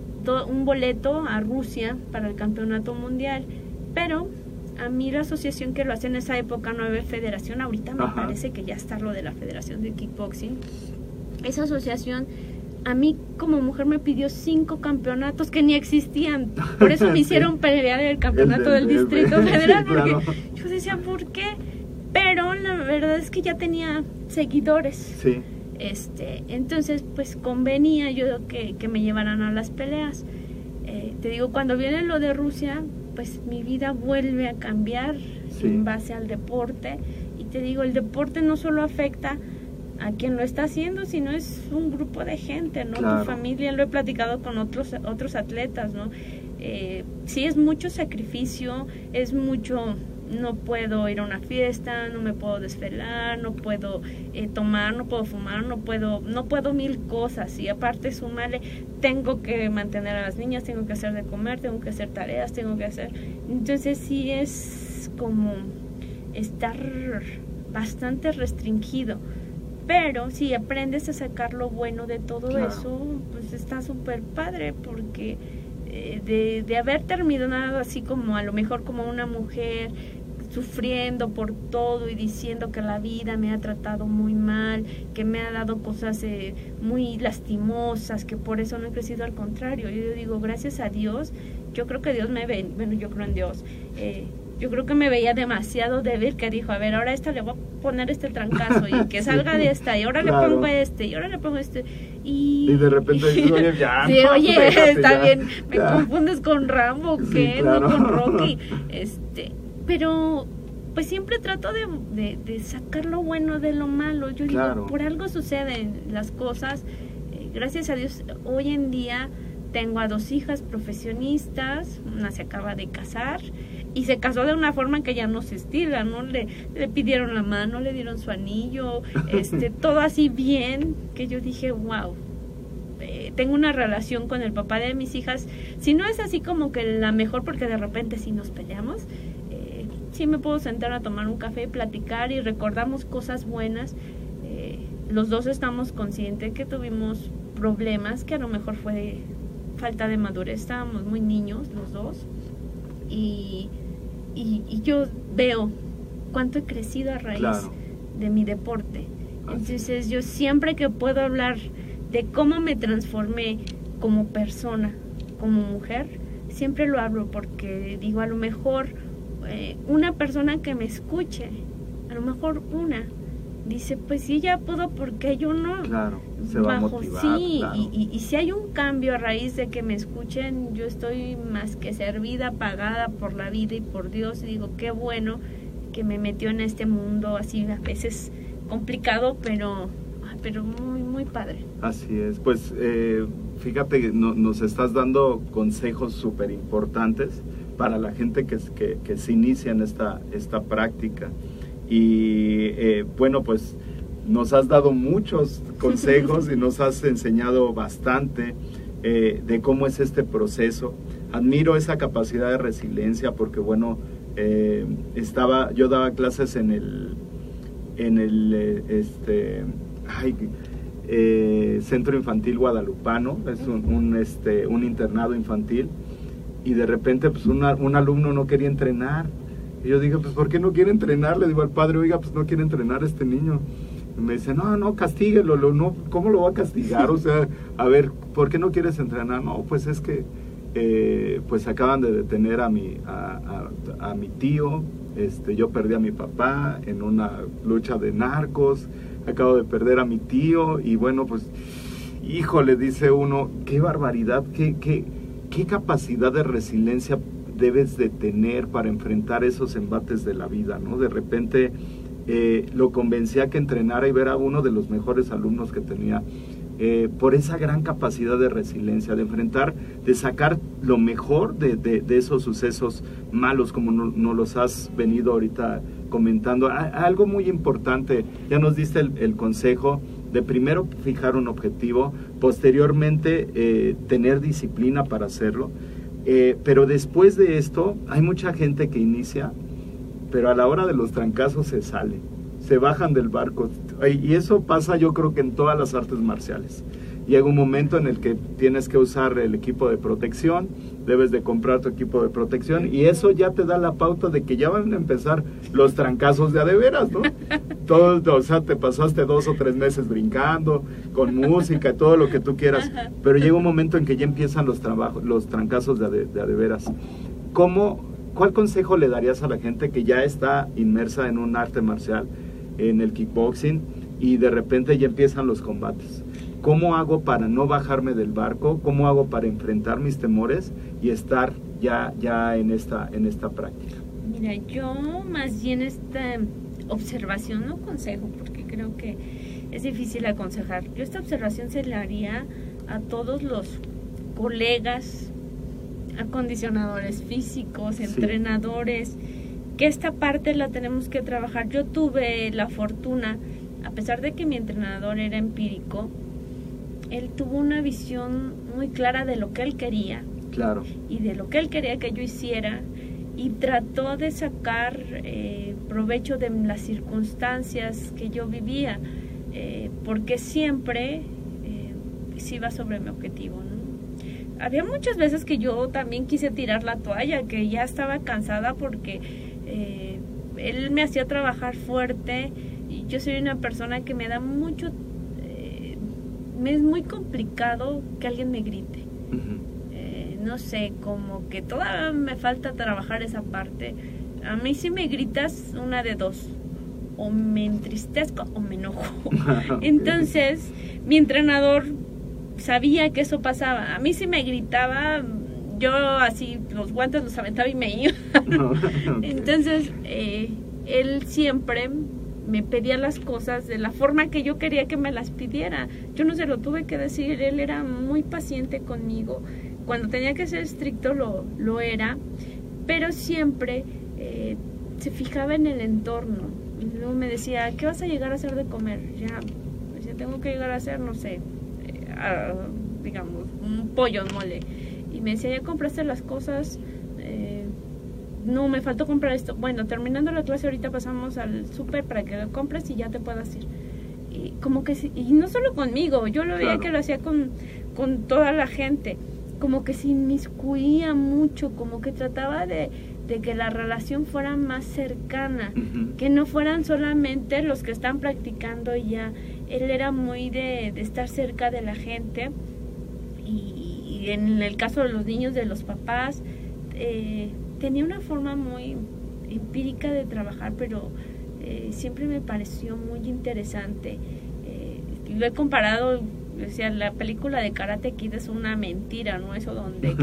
un boleto a Rusia para el campeonato mundial, pero a mí la asociación que lo hace en esa época no había federación, ahorita me parece que ya está lo de la federación de kickboxing, esa asociación a mí como mujer me pidió cinco campeonatos que ni existían. Por eso me hicieron pelear el campeonato del Distrito Federal, porque yo decía, ¿por qué? Pero la verdad es que ya tenía seguidores. Sí. Este, entonces, pues convenía yo que, que me llevaran a las peleas. Eh, te digo, cuando viene lo de Rusia, pues mi vida vuelve a cambiar en base al deporte. Y te digo, el deporte no solo afecta a quien lo está haciendo, sino es un grupo de gente, ¿no? Tu familia, lo he platicado con otros, otros atletas, ¿no? Eh, sí es mucho sacrificio, es mucho, no puedo ir a una fiesta, no me puedo desvelar, no puedo eh, tomar, no puedo fumar, no puedo, no puedo mil cosas. Y aparte sumarle, tengo que mantener a las niñas, tengo que hacer de comer, tengo que hacer tareas, tengo que hacer, entonces sí es como estar bastante restringido. Pero si aprendes a sacar lo bueno de todo eso, pues está súper padre porque eh, de, de haber terminado así como a lo mejor como una mujer sufriendo por todo y diciendo que la vida me ha tratado muy mal, que me ha dado cosas eh, muy lastimosas, que por eso no he crecido al contrario. Yo digo, gracias a Dios, yo creo que Dios me ve, bueno, yo creo en Dios. Eh, yo creo que me veía demasiado débil que dijo, a ver, ahora esta le voy a poner este trancazo y que salga de esta y ahora le pongo este y ahora le pongo este y, y de repente dices, oye, ya, sí, oye, está bien, me confundes con Rambo, ¿qué? no con Rocky, este, pero pues siempre trato de, de, sacar lo bueno de lo malo, yo digo, por algo suceden las cosas, eh, gracias a Dios, hoy en día tengo a dos hijas profesionistas, una se acaba de casar, y se casó de una forma que ya no se estila, ¿no? Le, le pidieron la mano, le dieron su anillo, este, todo así bien, que yo dije, wow, eh, tengo una relación con el papá de mis hijas, si no es así como que la mejor, porque de repente si nos peleamos, sí me puedo sentar a tomar un café, platicar y recordamos cosas buenas. Eh, los dos estamos conscientes que tuvimos problemas, que a lo mejor fue falta de madurez, estábamos muy niños los dos y, y, yo veo cuánto he crecido a raíz de mi deporte. Entonces yo siempre que puedo hablar de cómo me transformé como persona, como mujer, siempre lo hablo porque digo, a lo mejor eh, una persona que me escuche, a lo mejor una, dice, pues si ella pudo, ¿por qué yo no? Claro, se va a motivar, sí, y, y, si hay un cambio a raíz de que me escuchen, yo estoy más que servida, pagada por la vida y por Dios, y digo, qué bueno que me metió en este mundo así a veces complicado, pero, pero muy, muy padre. Así es, pues eh, fíjate que nos estás dando consejos súper importantes para la gente que, que, que se inicia en esta, esta práctica. Y eh, bueno, pues nos has dado muchos consejos y nos has enseñado bastante eh, de cómo es este proceso. Admiro esa capacidad de resiliencia porque bueno, eh, estaba, yo daba clases en el, en el este, Centro Infantil Guadalupano, es un, este, un internado infantil, y de repente pues un alumno no quería entrenar y yo dije, pues ¿por qué no quiere entrenar? Le digo al padre, oiga, pues no quiere entrenar a este niño. Y me dice, no, no, castíguelo, no, ¿cómo lo va a castigar? O sea, a ver, ¿por qué no quieres entrenar? No, pues es que eh, pues acaban de detener a mi, a, a, mi tío, este, yo perdí a mi papá en una lucha de narcos, acabo de perder a mi tío y bueno, pues, híjole, dice uno, qué barbaridad, qué, qué, qué capacidad de resiliencia debes de tener para enfrentar esos embates de la vida, ¿no? De repente eh, lo convencí a que entrenara y ver a uno de los mejores alumnos que tenía, eh, por esa gran capacidad de resiliencia, de enfrentar, de sacar lo mejor de, esos sucesos malos, como nos no los has venido ahorita comentando. algo muy importante, ya nos diste el, consejo de primero fijar un objetivo, posteriormente eh, tener disciplina para hacerlo eh, pero después de esto, hay mucha gente que inicia, pero a la hora de los trancazos se sale. se bajan del barco. Y eso pasa yo creo que en todas las artes marciales. Llega un momento en el que tienes que usar el equipo de protección, debes de comprar tu equipo de protección y eso ya te da la pauta de que ya van a empezar los trancazos de adeveras, ¿no? Todo, o sea, te pasaste dos o tres meses brincando, con música, todo lo que tú quieras, pero llega un momento en que ya empiezan los trabajos, los trancazos de, de adeveras. ¿Cómo, ¿Cuál consejo le darías a la gente que ya está inmersa en un arte marcial, en el kickboxing, y de repente ya empiezan los combates? ¿Cómo hago para no bajarme del barco? ¿Cómo hago para enfrentar mis temores y estar ya, ya en, esta, en esta práctica? Mira, yo más bien esta observación, no consejo, porque creo que es difícil aconsejar. Yo esta observación se la haría a todos los colegas, acondicionadores físicos, entrenadores, que esta parte la tenemos que trabajar. Yo tuve la fortuna, a pesar de que mi entrenador era empírico, él tuvo una visión muy clara de lo que él quería. Claro. Y de lo que él quería que yo hiciera. Y trató de sacar eh, provecho de las circunstancias que yo vivía. Eh, porque siempre eh, se iba sobre mi objetivo. ¿no? Había muchas veces que yo también quise tirar la toalla, que ya estaba cansada porque eh, él me hacía trabajar fuerte. Y yo soy una persona que me da mucho me es muy complicado que alguien me grite. Eh, no sé, como que todavía me falta trabajar esa parte. A mí si me gritas, una de dos. O me entristezco o me enojo. Entonces, mi entrenador sabía que eso pasaba. A mí si me gritaba, yo así los guantes los aventaba y me iba. Entonces, eh, él siempre me pedía las cosas de la forma que yo quería que me las pidiera. Yo no se lo tuve que decir, él era muy paciente conmigo. Cuando tenía que ser estricto lo, lo era, pero siempre eh, se fijaba en el entorno. Y luego me decía, ¿qué vas a llegar a hacer de comer? Ya, pues ya tengo que llegar a hacer, no sé, eh, digamos, un pollo mole. Y me decía, ¿ya compraste las cosas? No, me faltó comprar esto. Bueno, terminando la clase ahorita pasamos al súper para que lo compres y ya te puedas ir. Y como que, y no solo conmigo, yo lo veía que lo hacía con, con toda la gente, como que se inmiscuía mucho, como que trataba de, de que la relación fuera más cercana, que no fueran solamente los que están practicando ya. Él era muy de, de estar cerca de la gente y, y, en el caso de los niños, de los papás, eh, tenía una forma muy empírica de trabajar, pero eh, siempre me pareció muy interesante. Eh, lo he comparado, decía, la película de Karate Kid es una mentira, ¿no? Eso donde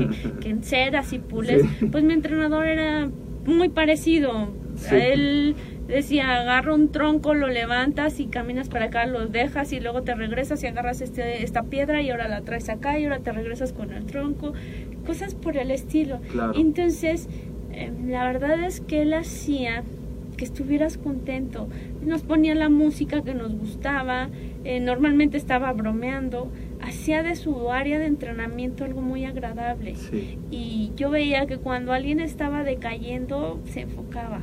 que, en ceras y pules, pues mi entrenador era muy parecido. A él decía, agarra un tronco, lo levantas y caminas para acá, lo dejas y luego te regresas y agarras este, esta piedra y ahora la traes acá y ahora te regresas con el tronco, cosas por el estilo. Entonces, eh, la verdad es que él hacía que estuvieras contento. Nos ponía la música que nos gustaba, eh, normalmente estaba bromeando, hacía de su área de entrenamiento algo muy agradable. Y yo veía que cuando alguien estaba decayendo, se enfocaba.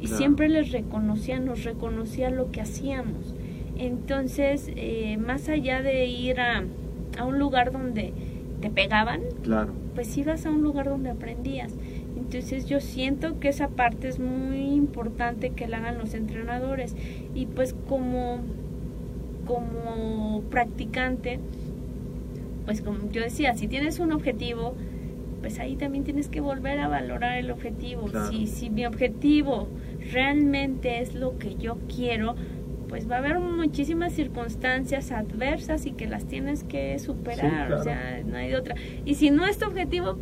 Y siempre les reconocía, nos reconocía lo que hacíamos. Entonces, eh, más allá de ir a, a un lugar donde te pegaban, claro. pues ibas a un lugar donde aprendías. Entonces yo siento que esa parte es muy importante que la hagan los entrenadores y pues como como practicante pues como yo decía, si tienes un objetivo, pues ahí también tienes que volver a valorar el objetivo. Si, si mi objetivo realmente es lo que yo quiero, pues va a haber muchísimas circunstancias adversas y que las tienes que superar, o sea, no hay otra. Y si no es tu objetivo,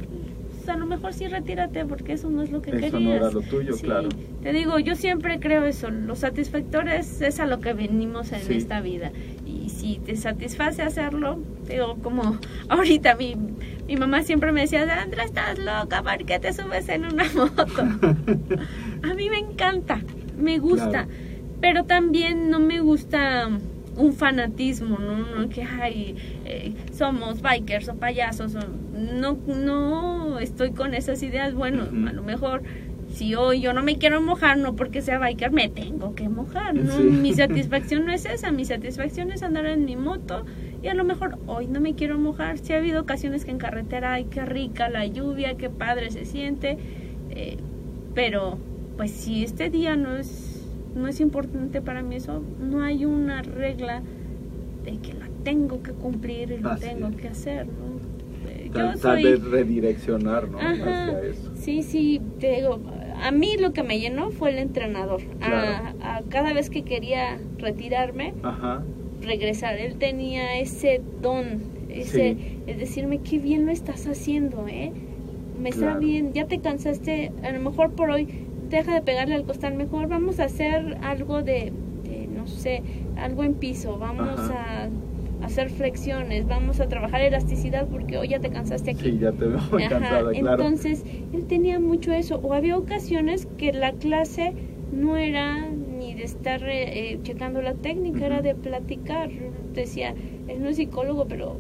a lo mejor sí retírate porque eso no es lo que eso querías. No era lo tuyo, claro. Te digo, yo siempre creo eso, los satisfactores es a lo que venimos en esta vida. Y si te satisface hacerlo, digo, como ahorita mi, mi mamá siempre me decía, Sandra, estás loca, ¿por qué te subes en una moto? a mí me encanta, me gusta, pero también no me gusta un fanatismo, ¿no? que hay, eh, somos bikers o payasos, no, no estoy con esas ideas, bueno, a lo mejor si hoy yo no me quiero mojar, no porque sea biker, me tengo que mojar. ¿no? Mi satisfacción no es esa, mi satisfacción es andar en mi moto y a lo mejor hoy no me quiero mojar. Si ha habido ocasiones que en carretera, ay, qué rica la lluvia, qué padre se siente, eh, pero pues si este día no es no es importante para mí eso, no hay una regla de que la tengo que cumplir y lo tengo que hacer, ¿no? Eh, yo tal, vez redireccionar, ¿no? Hacia eso. Sí, sí, te digo, a mí lo que me llenó fue el entrenador. A, cada vez que quería retirarme, regresar, él tenía ese don, ese, es decirme, qué bien lo estás haciendo, ¿eh? Me está bien, ya te cansaste, a lo mejor por hoy deja de pegarle al costal, mejor vamos a hacer algo de, no sé, algo en piso, vamos a hacer flexiones, vamos a trabajar elasticidad porque hoy ya te cansaste aquí. Sí, ya te veo cansada, claro. Entonces, él tenía mucho eso. O había ocasiones que la clase no era ni de estar eh, checando la técnica, era de platicar. Decía, él no es psicólogo, pero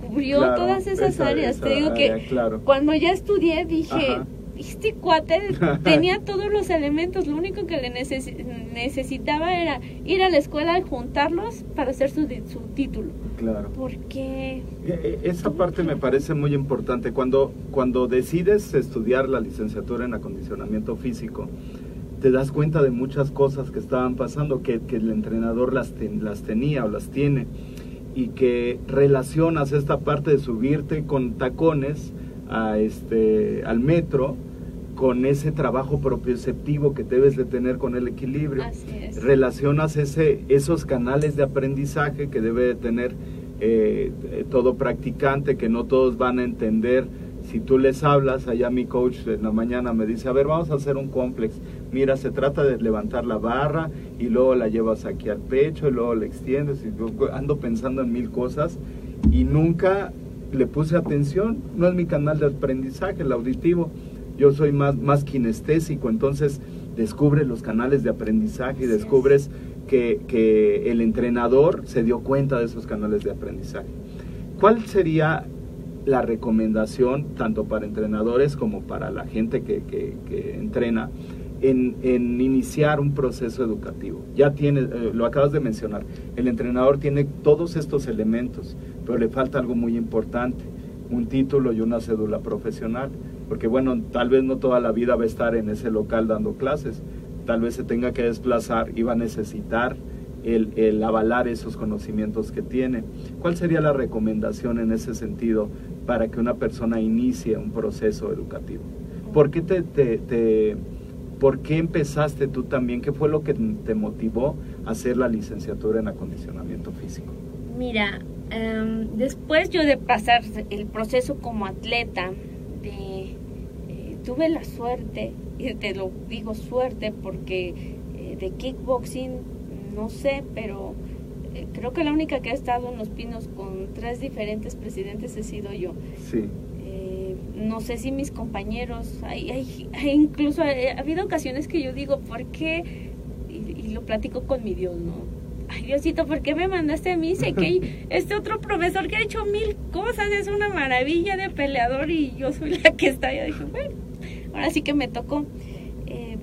cubrió todas esas áreas. Te digo que cuando ya estudié dije este cuate tenía todos los elementos, lo único que le necesitaba era ir a la escuela y juntarlos para hacer su, su título. Claro. Porque... E, esa parte me parece muy importante. Cuando, cuando decides estudiar la licenciatura en acondicionamiento físico, te das cuenta de muchas cosas que estaban pasando, que, que el entrenador las, las tenía o las tiene, y que relacionas esta parte de subirte con tacones a este, al metro con ese trabajo propioceptivo que debes de tener con el equilibrio. Relacionas ese, esos canales de aprendizaje que debe de tener eh, todo practicante, que no todos van a entender. Si tú les hablas, allá mi coach en la mañana me dice, a ver, vamos a hacer un complex. Mira, se trata de levantar la barra y luego la llevas aquí al pecho y luego la extiendes. Y yo ando pensando en mil cosas y nunca le puse atención, no es mi canal de aprendizaje, el auditivo, yo soy más, más kinestésico, entonces descubres los canales de aprendizaje y descubres que, que, el entrenador se dio cuenta de esos canales de aprendizaje. ¿Cuál sería la recomendación, tanto para entrenadores como para la gente que, que, entrena, en, en, iniciar un proceso educativo? Ya tiene, eh, lo acabas de mencionar, el entrenador tiene todos estos elementos, pero le falta algo muy importante, un título y una cédula profesional, porque bueno, tal vez no toda la vida va a estar en ese local dando clases, tal vez se tenga que desplazar y va a necesitar el, avalar esos conocimientos que tiene. ¿Cuál sería la recomendación en ese sentido para que una persona inicie un proceso educativo? ¿Por qué, te, ¿Por qué empezaste tú también? ¿Qué fue lo que te motivó a hacer la licenciatura en acondicionamiento físico? Mira, Em, después yo de pasar el proceso como atleta, de, tuve la suerte, y te lo digo suerte porque eh, de kickboxing no sé, pero eh, creo que la única que ha estado en Los Pinos con tres diferentes presidentes he sido yo. Sí. no sé si mis compañeros, hay, hay, incluso ha, habido ocasiones que yo digo, ¿por qué? y lo platico con mi Dios, ¿no? ay Diosito, ¿por qué me mandaste a mí? Sé que este otro profesor que ha hecho mil cosas, es una maravilla de peleador y yo soy la que está. Yo dije, bueno, ahora sí que me tocó. Eh,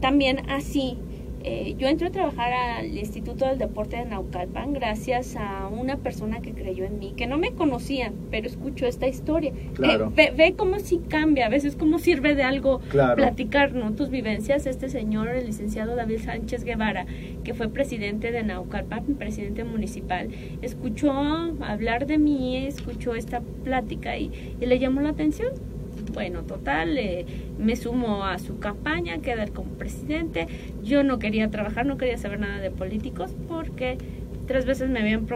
también así, eh, yo entré a trabajar al Instituto del Deporte de Naucalpan gracias a una persona que creyó en mí, que no me conocía, pero escuchó esta historia. Claro. ve, cómo sí cambia, a veces cómo sirve de algo platicar ¿no? tus vivencias. Este señor, el licenciado David Sánchez Guevara, que fue presidente de Naucalpan, presidente municipal, escuchó hablar de mí, escuchó esta plática y le llamó la atención bueno, total, eh, me sumo a su campaña, quedar como presidente. Yo no quería trabajar, no quería saber nada de políticos porque tres veces me habían,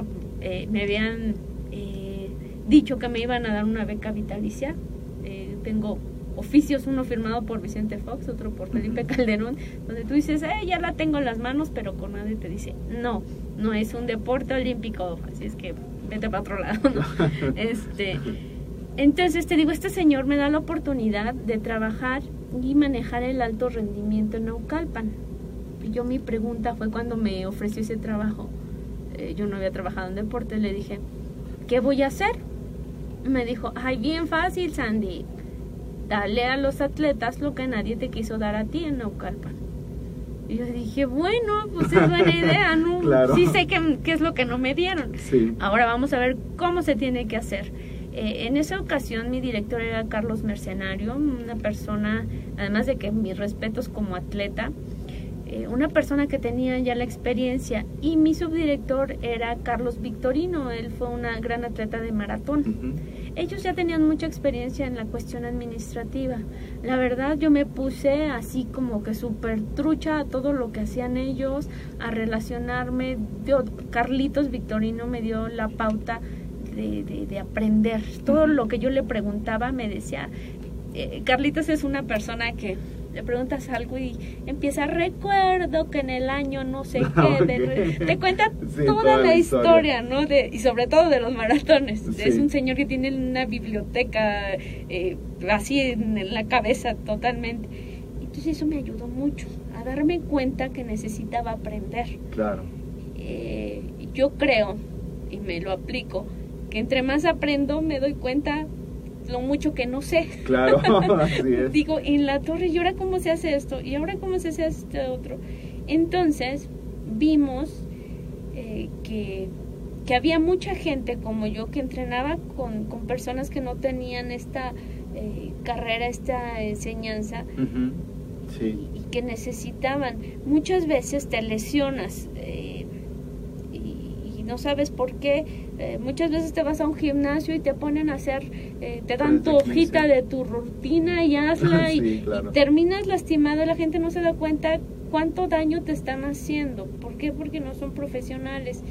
eh, me habían eh, dicho que me iban a dar una beca vitalicia. tengo oficios, uno firmado por Vicente Fox, otro por Felipe Calderón, donde tú dices, eh, ya la tengo en las manos, pero con nadie te dice, no, no es un deporte olímpico, así es que vete para otro lado. este entonces te digo, este señor me da la oportunidad de trabajar y manejar el alto rendimiento en Naucalpan. Yo mi pregunta fue cuando me ofreció ese trabajo, eh, yo no había trabajado en deporte, le dije, ¿qué voy a hacer? Me dijo, ay, bien fácil, Sandy. dale a los atletas lo que nadie te quiso dar a ti en Naucalpan. Y yo dije, bueno, pues es buena idea, ¿no? Sí sé qué, qué, es lo que no me dieron. Ahora vamos a ver cómo se tiene que hacer. Eh, en esa ocasión mi director era Carlos Mercenario, una persona, además de que mis respetos como atleta, eh, una persona que tenía ya la experiencia y mi subdirector era Carlos Victorino, él fue una gran atleta de maratón. Ellos ya tenían mucha experiencia en la cuestión administrativa. La verdad yo me puse así como que súper trucha a todo lo que hacían ellos, a relacionarme. Carlitos Victorino me dio la pauta de, de aprender. Todo lo que yo le preguntaba me decía, eh, Carlitos es una persona que le preguntas algo y empieza, recuerdo que en el año no sé qué, te cuenta toda, la historia, ¿no? De, y sobre todo de los maratones. Es un señor que tiene una biblioteca eh, así en, la cabeza totalmente. Entonces eso me ayudó mucho a darme cuenta que necesitaba aprender. Claro. Eh, yo creo, y me lo aplico, entre más aprendo me doy cuenta lo mucho que no sé. Claro, así es. Digo, en la torre, ¿y ahora cómo se hace esto? ¿Y ahora cómo se hace este otro? Entonces, vimos eh, que, que, había mucha gente como yo que entrenaba con, con personas que no tenían esta eh, carrera, esta enseñanza. sí. y, que necesitaban. Muchas veces te lesionas no sabes por qué. Eh, muchas veces te vas a un gimnasio y te ponen a hacer, eh, te dan tu hojita de tu rutina y hazla y, terminas lastimado y la gente no se da cuenta cuánto daño te están haciendo. ¿Por qué? Porque no son profesionales.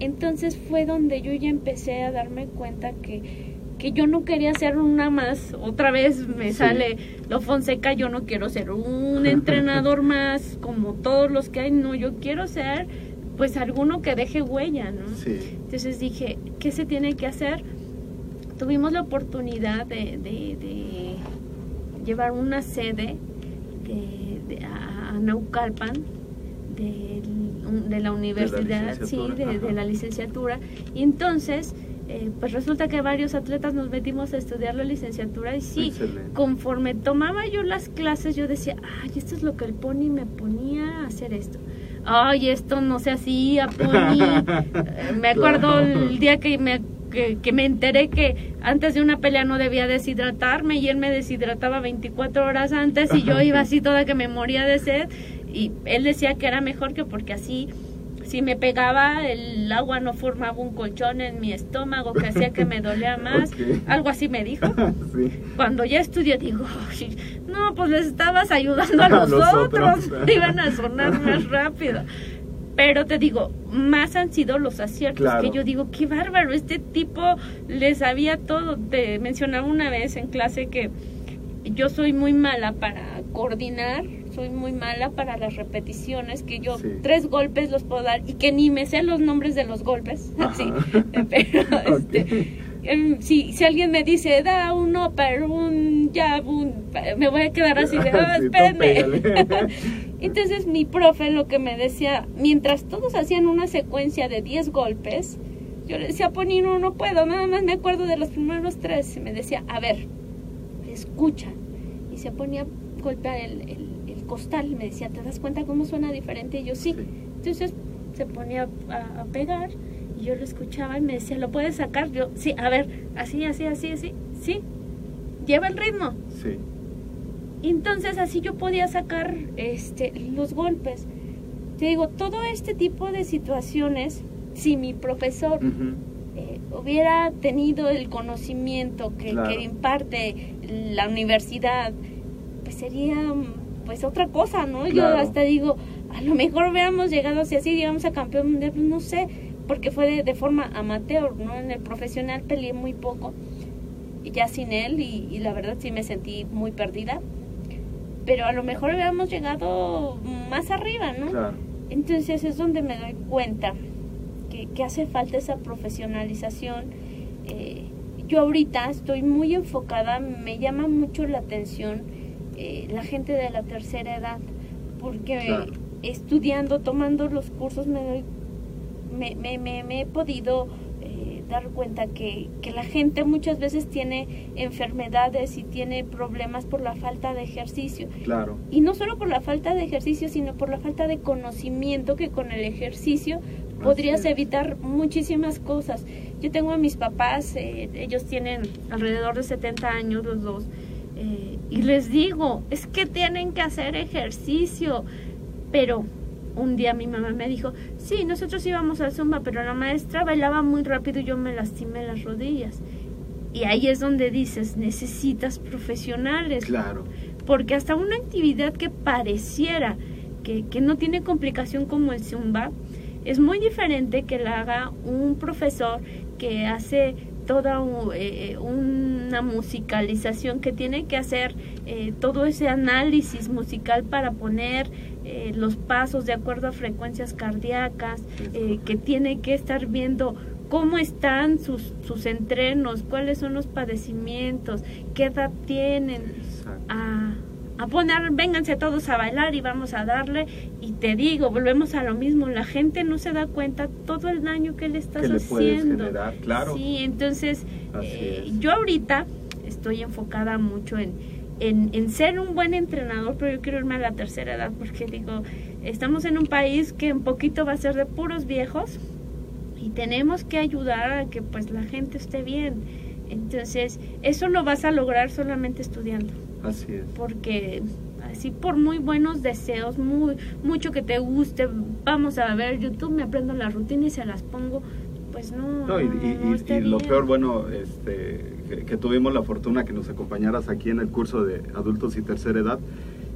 Entonces fue donde yo ya empecé a darme cuenta que que yo no quería ser una más, otra vez me sale lo Fonseca, yo no quiero ser un entrenador más como todos los que hay, no, yo quiero ser pues alguno que deje huella, ¿no? Sí. Entonces dije, ¿qué se tiene que hacer? Tuvimos la oportunidad de, de, llevar una sede de, a, Naucalpan de, de la universidad, sí, de, la licenciatura. Y entonces, eh, pues resulta que varios atletas nos metimos a estudiar la licenciatura y sí, conforme tomaba yo las clases, yo decía, ay, esto es lo que el pony me ponía a hacer esto ay, esto no se hacía, Pony. me acuerdo el día que me, que, me enteré que antes de una pelea no debía deshidratarme y él me deshidrataba 24 horas antes y yo iba así toda que me moría de sed y él decía que era mejor que porque así si me pegaba el agua no formaba un colchón en mi estómago que hacía que me dolía más, algo así me dijo. Cuando ya estudié digo, no, pues les estabas ayudando a los, otros, iban a sonar más rápido. Pero te digo, más han sido los aciertos que yo digo, qué bárbaro, este tipo les sabía todo. Te mencionaba una vez en clase que yo soy muy mala para coordinar soy muy mala para las repeticiones, que yo tres golpes los puedo dar y que ni me sé los nombres de los golpes. Sí, pero este, em, si, si alguien me dice, da un upper, un jab, un, me voy a quedar así de, ah, espérenme. Entonces mi profe lo que me decía, mientras todos hacían una secuencia de 10 golpes, yo le decía, Ponino, no puedo, nada más me acuerdo de los primeros tres. Y me decía, a ver, escucha. Y se ponía a golpear el, el Me decía, ¿te das cuenta cómo suena diferente? Y yo sí. Entonces se ponía a, pegar y yo lo escuchaba y me decía, ¿lo puedes sacar? Yo, sí, a ver, así, así, así, así, sí. Lleva el ritmo. Sí. Entonces así yo podía sacar este, los golpes. Te digo, todo este tipo de situaciones, si mi profesor eh, hubiera tenido el conocimiento que, que imparte la universidad, pues sería pues otra cosa, ¿no? Yo hasta digo, a lo mejor hubiéramos llegado, si así llegamos a campeón mundial, pues no sé, porque fue de, forma amateur, ¿no? En el profesional peleé muy poco, ya sin él, y, la verdad sí me sentí muy perdida, pero a lo mejor hubiéramos llegado más arriba, ¿no? Entonces es donde me doy cuenta que, que hace falta esa profesionalización. Eh, yo ahorita estoy muy enfocada, me llama mucho la atención eh, la gente de la tercera edad, porque estudiando, tomando los cursos, me, me, me, he podido eh, dar cuenta que, que la gente muchas veces tiene enfermedades y tiene problemas por la falta de ejercicio. Claro. Y no solo por la falta de ejercicio, sino por la falta de conocimiento que con el ejercicio podrías evitar muchísimas cosas. Yo tengo a mis papás, eh, ellos tienen alrededor de 70 años los dos, eh, y les digo, es que tienen que hacer ejercicio, pero un día mi mamá me dijo, sí, nosotros íbamos al zumba, pero la maestra bailaba muy rápido y yo me lastimé las rodillas. Y ahí es donde dices, necesitas profesionales. Claro. Porque hasta una actividad que pareciera que, que no tiene complicación como el zumba, es muy diferente que la haga un profesor que hace toda eh, una musicalización que tiene que hacer eh, todo ese análisis musical para poner eh, los pasos de acuerdo a frecuencias cardíacas, que tiene que estar viendo cómo están sus, sus entrenos, cuáles son los padecimientos, qué edad tienen. A poner, vénganse todos a bailar y vamos a darle. Y te digo, volvemos a lo mismo, la gente no se da cuenta todo el daño que le estás haciendo. claro. Sí, entonces eh, yo ahorita estoy enfocada mucho en, en, en, ser un buen entrenador, pero yo quiero irme a la tercera edad porque digo, estamos en un país que un poquito va a ser de puros viejos y tenemos que ayudar a que pues la gente esté bien. Entonces, eso lo vas a lograr solamente estudiando. Así es. Porque así por muy buenos deseos, muy mucho que te guste, vamos a ver YouTube, me aprendo la rutina y se las pongo, pues no. No, y, y, lo peor, bueno, este, que, tuvimos la fortuna que nos acompañaras aquí en el curso de adultos y tercera edad,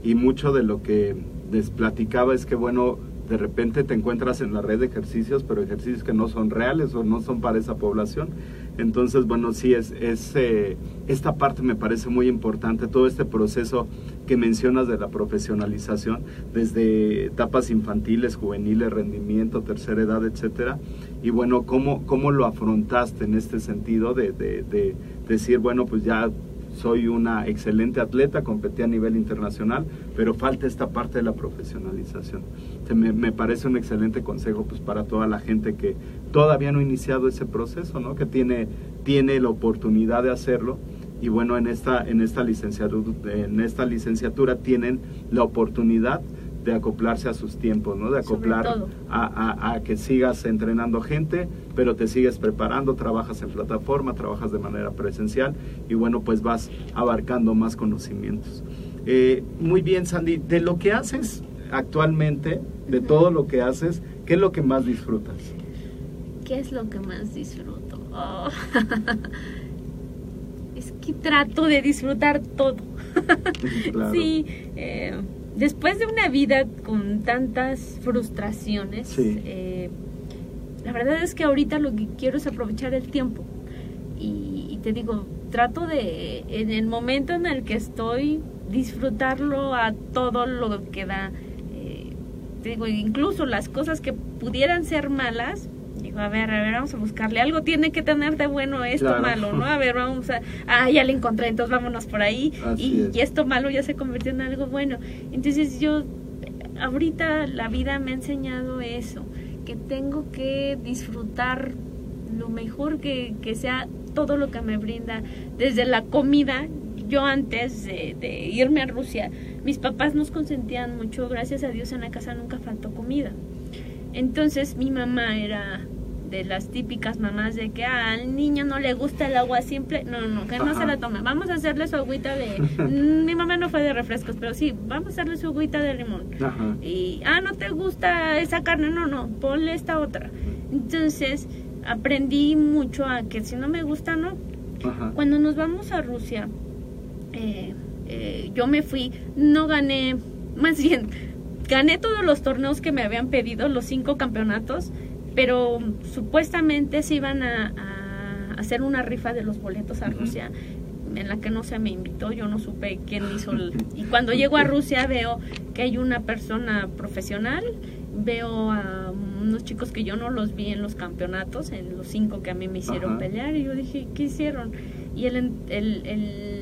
y mucho de lo que les platicaba es que, bueno, de repente te encuentras en la red de ejercicios, pero ejercicios que no son reales o no son para esa población. Entonces, bueno, sí, es, eh, esta parte me parece muy importante, todo este proceso que mencionas de la profesionalización, desde etapas infantiles, juveniles, rendimiento, tercera edad, etcétera. Y bueno, ¿cómo, cómo lo afrontaste en este sentido de decir, bueno, pues ya soy una excelente atleta, competí a nivel internacional, pero falta esta parte de la profesionalización. Me, me, parece un excelente consejo pues, para toda la gente que todavía no ha iniciado ese proceso, ¿no? que tiene, tiene la oportunidad de hacerlo. Y bueno, en esta, en, esta licenciatura, en esta licenciatura tienen la oportunidad de acoplarse a sus tiempos, ¿no? De acoplar a, a, que sigas entrenando gente, pero te sigues preparando, trabajas en plataforma, trabajas de manera presencial y bueno, pues vas abarcando más conocimientos. Eh, muy bien, Sandy, de lo que haces actualmente, de todo lo que haces, ¿qué es lo que más disfrutas? ¿Qué es lo que más disfruto? Oh. es que trato de disfrutar todo. Sí, eh, después de una vida con tantas frustraciones, eh, la verdad es que ahorita lo que quiero es aprovechar el tiempo. Y, te digo, trato de, en el momento en el que estoy, disfrutarlo a todo lo que da. Eh, te digo, incluso las cosas que pudieran ser malas, digo, a ver, a ver, vamos a buscarle. Algo tiene que tener de bueno esto malo, ¿no? A ver, vamos a... Ah, ya le encontré, entonces vámonos por ahí. Y, y, esto malo ya se convirtió en algo bueno. Entonces yo, ahorita la vida me ha enseñado eso, que tengo que disfrutar lo mejor que, que sea todo lo que me brinda, desde la comida. Yo antes de, de irme a Rusia, mis papás nos consentían mucho, gracias a Dios en la casa nunca faltó comida. Entonces mi mamá era de las típicas mamás de que ah, al niño no le gusta el agua simple, no, no, que no se la tome, vamos a hacerle su agüita de, mm, mi mamá no fue de refrescos, pero sí, vamos a hacerle su agüita de limón. Y, ah, no te gusta esa carne, no, no, ponle esta otra. Entonces, aprendí mucho a que si no me gusta, no. Cuando nos vamos a Rusia, eh, eh, yo me fui, no gané, más bien, gané todos los torneos que me habían pedido, los cinco campeonatos, pero supuestamente se iban a, hacer una rifa de los boletos a Rusia en la que no se me invitó, yo no supe quién hizo el... Y cuando llego a Rusia veo que hay una persona profesional, veo a unos chicos que yo no los vi en los campeonatos, en los cinco que a mí me hicieron pelear, y yo dije, ¿qué hicieron? Y el, el, el,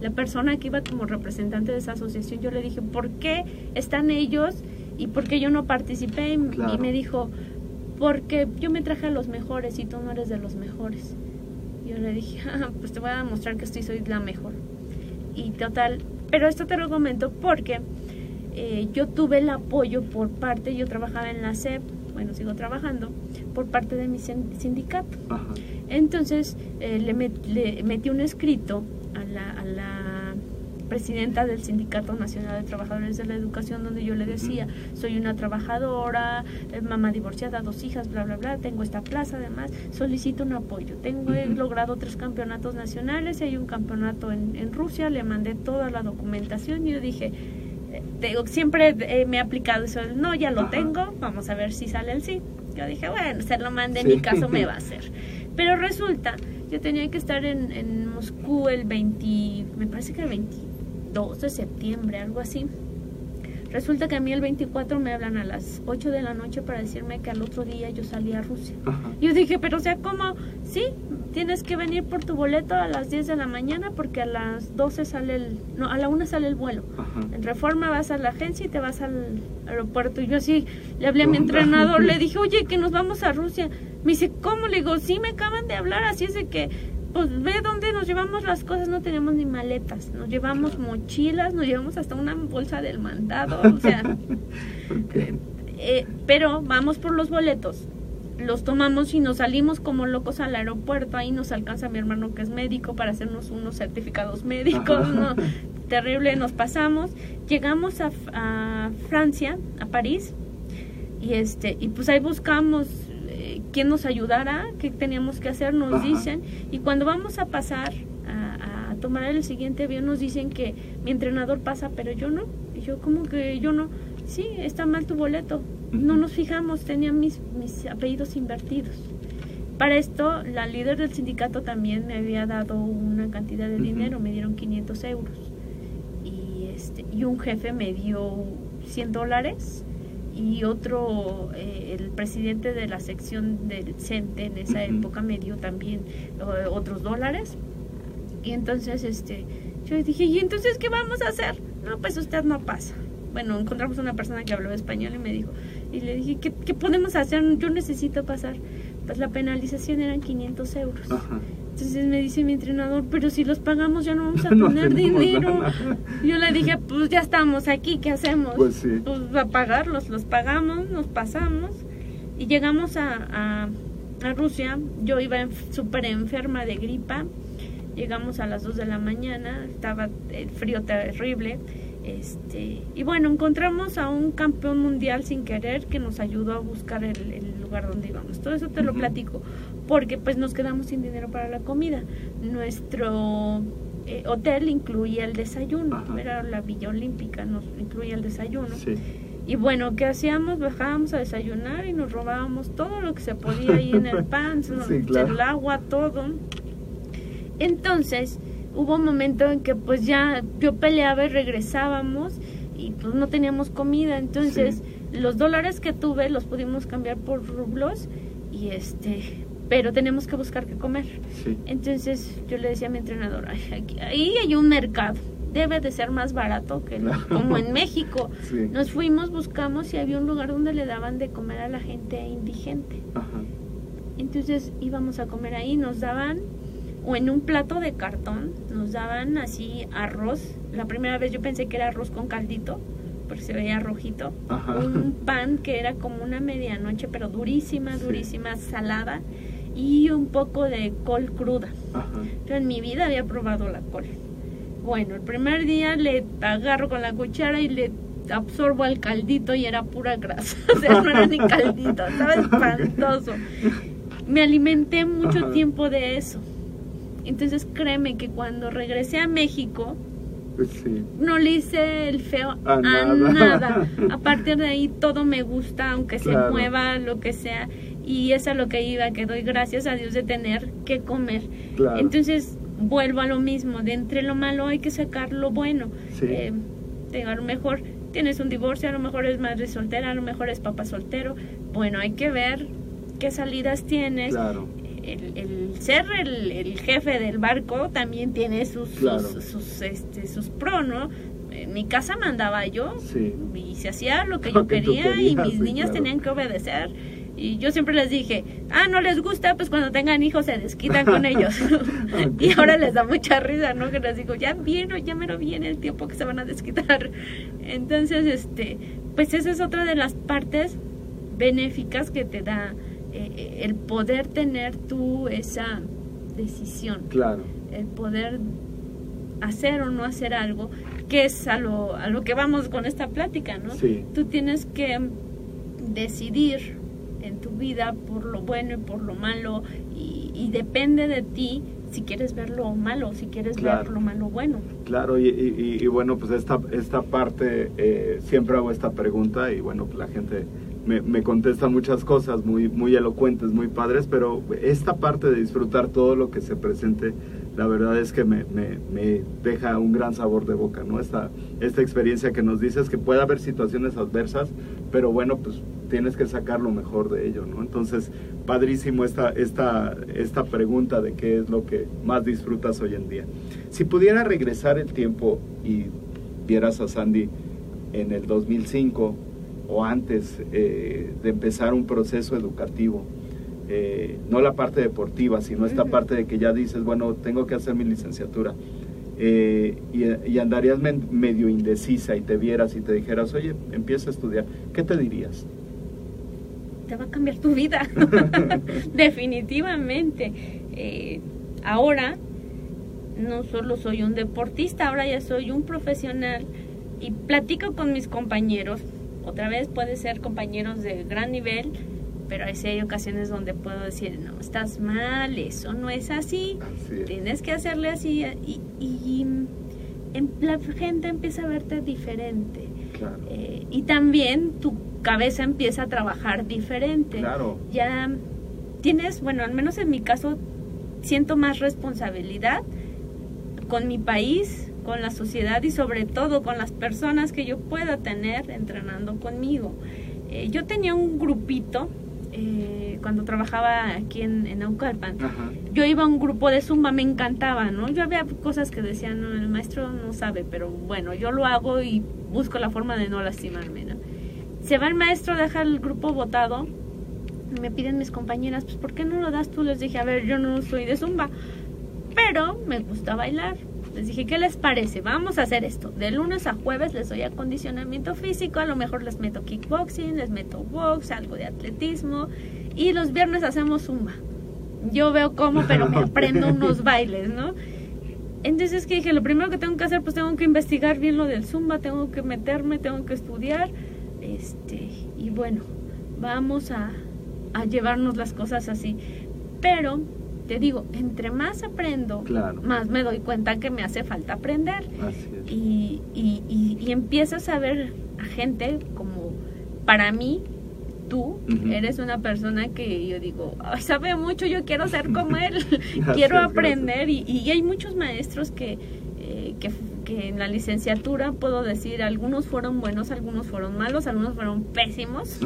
la persona que iba como representante de esa asociación, yo le dije, ¿por qué están ellos y por qué yo no participé? Y me dijo, porque yo me traje a los mejores y tú no eres de los mejores. Yo le dije, ah, pues te voy a demostrar que estoy soy la mejor. Y total, pero esto te lo comento porque eh, yo tuve el apoyo por parte, yo trabajaba en la SEP, bueno, sigo trabajando, por parte de mi sindicato. Entonces eh, le, le, metí un escrito a la, a la presidenta del Sindicato Nacional de Trabajadores de la Educación, donde yo le decía, soy una trabajadora, eh, mamá divorciada, dos hijas, bla, bla, bla, tengo esta plaza, además, solicito un apoyo. Tengo, he logrado tres campeonatos nacionales, hay un campeonato en, en Rusia, le mandé toda la documentación y yo dije, eh, siempre eh, me he aplicado eso, no, ya lo tengo, vamos a ver si sale el sí. Yo dije, bueno, se lo mande, en mi caso me va a hacer. Pero resulta, yo tenía que estar en, en Moscú el 20, me parece que el 20 2 de septiembre, algo así. Resulta que a mí el 24 me hablan a las 8 de la noche para decirme que al otro día yo salí a Rusia. Yo dije, pero o sea, ¿cómo? Sí, tienes que venir por tu boleto a las 10 de la mañana porque a las 12 sale el... No, a la 1 sale el vuelo. En Reforma vas a la agencia y te vas al aeropuerto. Y yo así le hablé a mi entrenador, le dije, oye, que nos vamos a Rusia. Me dice, ¿cómo? Le digo, sí, me acaban de hablar, así es de que pues ve dónde nos llevamos las cosas, no tenemos ni maletas, nos llevamos mochilas, nos llevamos hasta una bolsa del mandado, o sea, eh, pero vamos por los boletos, los tomamos y nos salimos como locos al aeropuerto, ahí nos alcanza mi hermano que es médico para hacernos unos certificados médicos, terrible, nos pasamos, llegamos a, a Francia, a París, y este, y pues ahí buscamos quién nos ayudara, qué teníamos que hacer, nos dicen. Y cuando vamos a pasar a, tomar el siguiente avión, nos dicen que mi entrenador pasa, pero yo no. Y yo, como que yo no? Sí, está mal tu boleto. No nos fijamos, tenía mis, mis apellidos invertidos. Para esto, la líder del sindicato también me había dado una cantidad de dinero, me dieron 500 euros. Y, este, y un jefe me dio 100 dólares y otro, eh, el presidente de la sección del CENTE en esa época me dio también eh, otros dólares. Y entonces este, yo dije, ¿y entonces qué vamos a hacer? No, pues usted no pasa. Bueno, encontramos una persona que hablaba español y me dijo, y le dije, ¿qué, qué podemos hacer? Yo necesito pasar. Pues la penalización eran 500 euros. Entonces me dice mi entrenador, pero si los pagamos ya no vamos a tener dinero. Yo le dije, pues ya estamos aquí, ¿qué hacemos? Pues sí. Pues a pagarlos, los pagamos, nos pasamos y llegamos a, a, Rusia. Yo iba súper enferma de gripa. Llegamos a las 2 de la mañana, estaba el frío terrible. Este, y bueno, encontramos a un campeón mundial sin querer que nos ayudó a buscar el, lugar donde íbamos. Todo eso te lo platico porque pues nos quedamos sin dinero para la comida. Nuestro eh, hotel incluía el desayuno, era la Villa Olímpica, nos incluía el desayuno. Y bueno, ¿qué hacíamos? Bajábamos a desayunar y nos robábamos todo lo que se podía ahí en el pan, el agua, todo. Entonces, hubo un momento en que pues ya yo peleaba y regresábamos y pues no teníamos comida. Entonces, los dólares que tuve los pudimos cambiar por rublos y este pero tenemos que buscar qué comer. Entonces yo le decía a mi entrenador, ahí hay un mercado, debe de ser más barato que como en México. Nos fuimos, buscamos y había un lugar donde le daban de comer a la gente indigente. Entonces íbamos a comer ahí, nos daban, o en un plato de cartón, nos daban así arroz. La primera vez yo pensé que era arroz con caldito, porque se veía rojito. Un pan que era como una medianoche, pero durísima, durísima, salada y un poco de col cruda. Yo en mi vida había probado la col. Bueno, el primer día le agarro con la cuchara y le absorbo el caldito y era pura grasa. O sea, no era ni caldito, estaba espantoso. Me alimenté mucho tiempo de eso. Entonces créeme que cuando regresé a México, pues no le hice el feo a, nada. A partir de ahí todo me gusta, aunque se mueva, lo que sea y es a lo que iba, que doy gracias a Dios de tener que comer. Entonces vuelvo a lo mismo, de entre lo malo hay que sacar lo bueno. Eh, a lo mejor tienes un divorcio, a lo mejor es madre soltera, a lo mejor es papá soltero. Bueno, hay que ver qué salidas tienes. El, ser el, jefe del barco también tiene sus, sus, sus, este, sus pro, ¿no? En mi casa mandaba yo y se hacía lo que yo quería y mis niñas tenían que obedecer Y yo siempre les dije, ah, no les gusta, pues cuando tengan hijos se desquitan con ellos. y ahora les da mucha risa, ¿no? Que les digo, ya viene, ya me lo viene el tiempo que se van a desquitar. Entonces, este, pues esa es otra de las partes benéficas que te da eh, el poder tener tú esa decisión. Claro. El poder hacer o no hacer algo, que es a lo, a lo que vamos con esta plática, ¿no? Sí. Tú tienes que decidir en tu vida por lo bueno y por lo malo y, y depende de ti si quieres ver lo malo, si quieres Claro. ver lo malo bueno. Claro, y, y- y bueno, pues esta, esta parte, eh, siempre hago esta pregunta y bueno, pues la gente me, me contesta muchas cosas muy, muy elocuentes, muy padres, pero esta parte de disfrutar todo lo que se presente, la verdad es que me, me- me deja un gran sabor de boca, ¿no? Esta, esta experiencia que nos dices que puede haber situaciones adversas, pero bueno, pues tienes que sacar lo mejor de ello, ¿no? Entonces, padrísimo esta, esta, esta pregunta de qué es lo que más disfrutas hoy en día. Si pudiera regresar el tiempo y vieras a Sandy en el 2005 o antes eh, de empezar un proceso educativo, eh, no la parte deportiva, sino esta parte de que ya dices, bueno, tengo que hacer mi licenciatura, eh, y, y andarías men- medio indecisa y te vieras y te dijeras, oye, empieza a estudiar, ¿qué te dirías? te va a cambiar tu vida. Definitivamente. Eh, ahora no solo soy un deportista, ahora ya soy un profesional y platico con mis compañeros. Otra vez puede ser compañeros de gran nivel, pero hay sí hay ocasiones donde puedo decir, no, estás mal, eso no es así, Así es. tienes que hacerle así y, y, em- la gente empieza a verte diferente. Claro. Eh, y también tu cabeza empieza a trabajar diferente. Claro. Ya tienes, bueno, al menos en mi caso, siento más responsabilidad con mi país, con la sociedad y sobre todo con las personas que yo pueda tener entrenando conmigo. Eh, yo tenía un grupito eh, cuando trabajaba aquí en, en Naucalpan Ajá. yo iba a un grupo de zumba, me encantaba, ¿no? Yo había cosas que decían, no, el maestro no sabe, pero bueno, yo lo hago y busco la forma de no lastimarme, ¿no? Se va el maestro, deja el grupo votado, me piden mis compañeras, pues ¿por qué no lo das tú? Les dije, a ver, yo no soy de zumba, pero me gusta bailar. Les dije, ¿qué les parece? Vamos a hacer esto. De lunes a jueves les doy acondicionamiento físico, a lo mejor les meto kickboxing, les meto box, algo de atletismo, y los viernes hacemos zumba. Yo veo cómo, pero me aprendo unos bailes, ¿no? Entonces que dije, lo primero que tengo que hacer, pues tengo que investigar bien lo del zumba, tengo que meterme, tengo que estudiar, este, y bueno, vamos a, a llevarnos las cosas así. Pero, te digo, entre más aprendo, Claro. más me doy cuenta que me hace falta aprender. Así es. Y, y, y, y empiezas a ver a gente como, para mí, tú eres una persona que yo digo, "Ay, sabe mucho, yo quiero ser como él, quiero aprender. Y, y hay muchos maestros que, eh, que, que en la licenciatura puedo decir, algunos fueron buenos, algunos fueron malos, algunos fueron pésimos.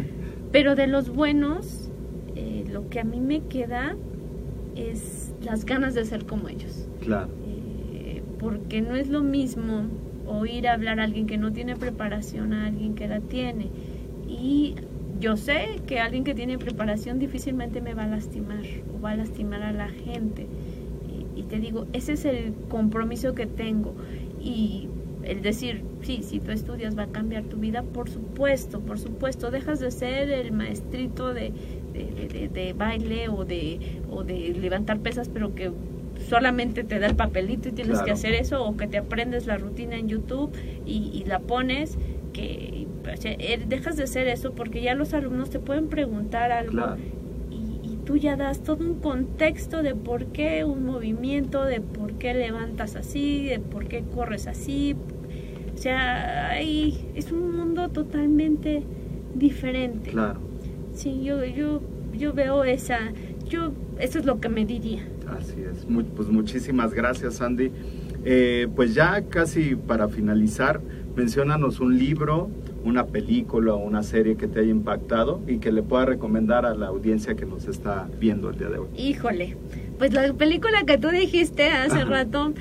Pero de los buenos, eh, lo que a mí me queda es las ganas de ser como ellos. Claro. Eh, porque no es lo mismo oír hablar a alguien que no tiene preparación a alguien que la tiene. Y yo sé que alguien que tiene preparación difícilmente me va a lastimar o va a lastimar a la gente. Y, y te digo, ese es el compromiso que tengo. Y el decir, sí, si tú estudias va a cambiar tu vida, por supuesto, por supuesto, dejas de ser el maestrito de, de, de- de- de baile o de, o de levantar pesas, pero que solamente te da el papelito y tienes Claro. que hacer eso, o que te aprendes la rutina en YouTube y, y la pones, que eh, dejas de hacer eso porque ya los alumnos te pueden preguntar algo Claro. y, y tú ya das todo un contexto de por qué un movimiento, de por qué levantas así, de por qué corres así. O sea, es un mundo totalmente diferente. Claro. Sí, yo, yo, yo veo esa, yo, eso es lo que me diría. Así es. Mu- pues muchísimas gracias, Sandy. Eh, pues ya casi para finalizar, menciónanos un libro, una película o una serie que te haya impactado y que le pueda recomendar a la audiencia que nos está viendo el día de hoy. Híjole, pues la película que tú dijiste hace rato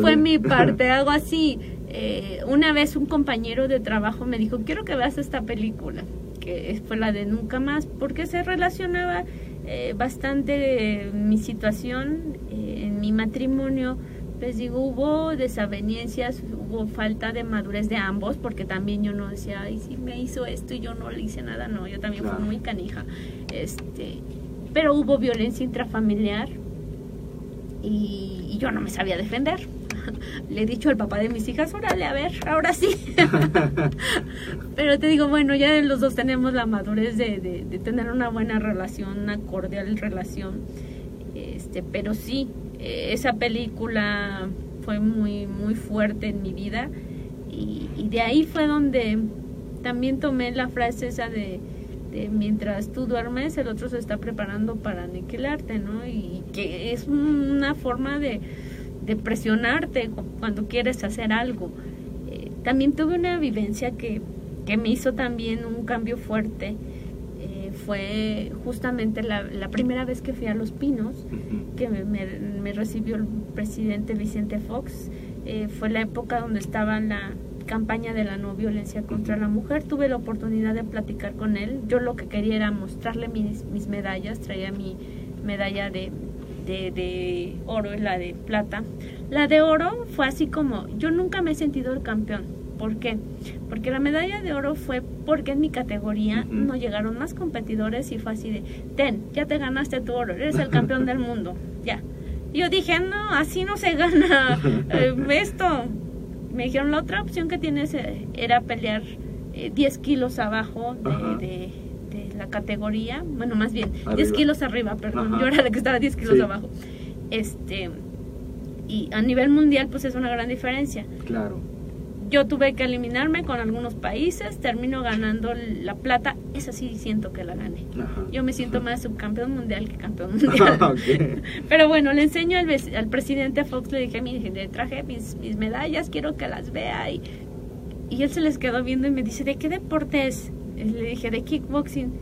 fue mi parte, algo así. Eh, una vez un compañero de trabajo me dijo, quiero que veas esta película, que fue la de Nunca Más, porque se relacionaba eh, bastante mi situación eh, en mi matrimonio. Les digo, hubo desavenencias, hubo falta de madurez de ambos, porque también yo no decía, ay, si me hizo esto y yo no le hice nada, no, yo también fui muy canija. Este, pero hubo violencia intrafamiliar y, y yo no me sabía defender le he dicho al papá de mis hijas, órale, a ver, ahora sí. Pero te digo, bueno, ya los dos tenemos la madurez de, de, tener una buena relación, una cordial relación. Este, pero sí, eh, esa película fue muy, muy fuerte en mi vida. Y, y de ahí fue donde también tomé la frase esa de, de, mientras tú duermes, el otro se está preparando para aniquilarte, ¿no? Y que es una forma de de presionarte cuando quieres hacer algo. Eh, también tuve una vivencia que, que, me hizo también un cambio fuerte. Eh, fue justamente la, la, primera vez que fui a Los Pinos, que me, me, recibió el presidente Vicente Fox. Eh, fue la época donde estaba la campaña de la no violencia contra la mujer. Tuve la oportunidad de platicar con él. Yo lo que quería era mostrarle mis, mis medallas. Traía mi medalla de, de, de oro y la de plata. La de oro fue así como, yo nunca me he sentido el campeón. ¿Por qué? Porque la medalla de oro fue porque en mi categoría no llegaron más competidores y fue así de, ten, ya te ganaste tu oro, eres el campeón del mundo, ya. Y yo dije, no, así no se gana eh, esto. Me dijeron, la otra opción que tienes eh, era pelear 10 eh, kilos abajo de la categoría, bueno, más bien, 10 kilos arriba, perdón, yo era de que estaba 10 kilos abajo. Este, y a nivel mundial, pues es una gran diferencia. Claro. Yo tuve que eliminarme con algunos países, termino ganando la plata, esa sí siento que la gané. Yo me siento más subcampeón mundial que campeón mundial. Pero bueno, le enseño al, al, presidente Fox, le dije, mire, le traje mis, mis medallas, quiero que las vea. Y, y él se les quedó viendo y me dice, ¿de qué deporte es? Le dije, de kickboxing.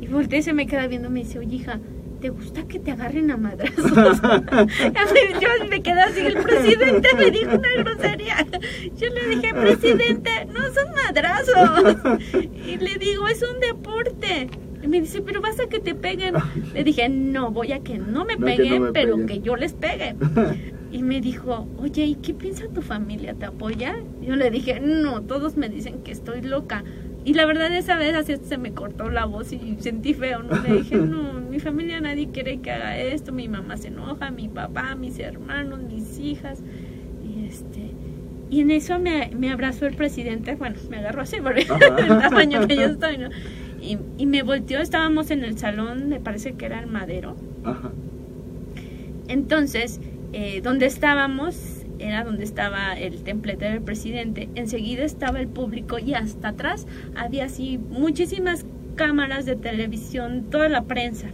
Y volteé y se me queda viendo y me dice, oye hija, ¿te gusta que te agarren a madrazos? yo me quedé así, el presidente me dijo una grosería. Yo le dije, presidente, no son madrazos. Y le digo, es un deporte. Y me dice, pero vas a que te peguen. Le dije, no, voy a que no me peguen, pero que yo les pegue. Y me dijo, oye, ¿y qué piensa tu familia? ¿Te apoya? Yo le dije, no, todos me dicen que estoy loca. Y la verdad esa vez así se me cortó la voz y sentí feo, ¿no? Le dije, no, mi familia nadie quiere que haga esto, mi mamá se enoja, mi papá, mis hermanos, mis hijas. Y este y en eso me, me abrazó el presidente, bueno, me agarró así por el tamaño que yo estoy, ¿no? Y, y, me volteó, estábamos en el salón, me parece que era el madero. Ajá. Entonces, eh, donde estábamos, era donde estaba el templete del presidente. Enseguida estaba el público y hasta atrás había así muchísimas cámaras de televisión, toda la prensa.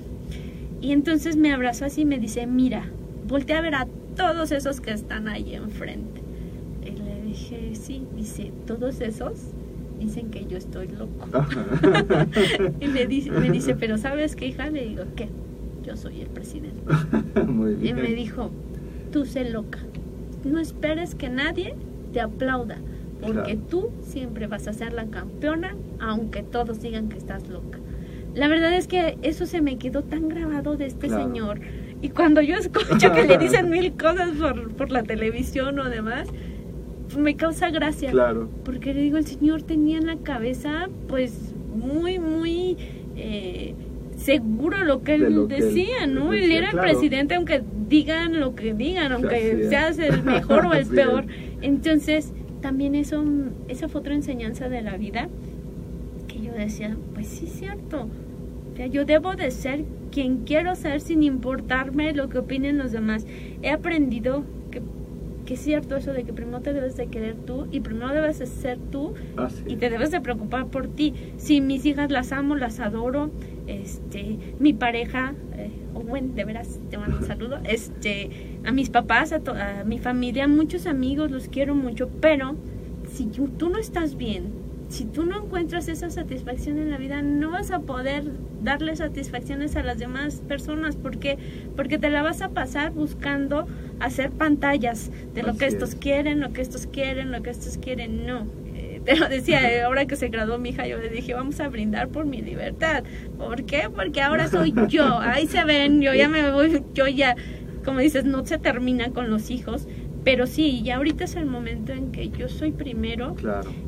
Y entonces me abrazó así y me dice, mira, voltea a ver a todos esos que están ahí enfrente. Y le dije, sí, dice, todos esos dicen que yo estoy loco. y me dice, me dice, pero ¿sabes qué, hija? Le digo, ¿qué? Yo soy el presidente. Y me dijo, tú sé loca no esperes que nadie te aplauda, porque tú siempre vas a ser la campeona, aunque todos digan que estás loca. La verdad es que eso se me quedó tan grabado de este señor. Y cuando yo escucho que le dicen mil cosas por, por la televisión o demás, me causa gracia. Claro. Porque le digo, el señor tenía en la cabeza, pues, muy, muy eh, seguro lo que él decía, ¿no? él era el presidente, aunque digan lo que digan, aunque seas el mejor o el peor. Entonces, también eso, esa fue otra enseñanza de la vida que yo decía, pues sí, cierto. O sea, yo debo de ser quien quiero ser sin importarme lo que opinen los demás. He aprendido que, que es cierto eso de que primero te debes de querer tú y primero debes de ser tú ah, y te debes de preocupar por ti. Si mis hijas las amo, las adoro, este, mi pareja, eh, bueno, de veras te mando un saludo, este, a mis papás, a, a, mi familia, a muchos amigos, los quiero mucho, pero si tú no estás bien, si tú no encuentras esa satisfacción en la vida, no vas a poder darle satisfacciones a las demás personas, porque porque te la vas a pasar buscando hacer pantallas de lo que estos quieren, lo que estos quieren, lo que estos quieren, no. Lo decía, eh, ahora que se graduó mi hija, yo le dije, vamos a brindar por mi libertad. ¿Por qué? Porque ahora soy yo. Ahí se ven, yo ya me voy, yo ya, como dices, no se termina con los hijos. Pero sí, ya ahorita es el momento en que yo soy primero,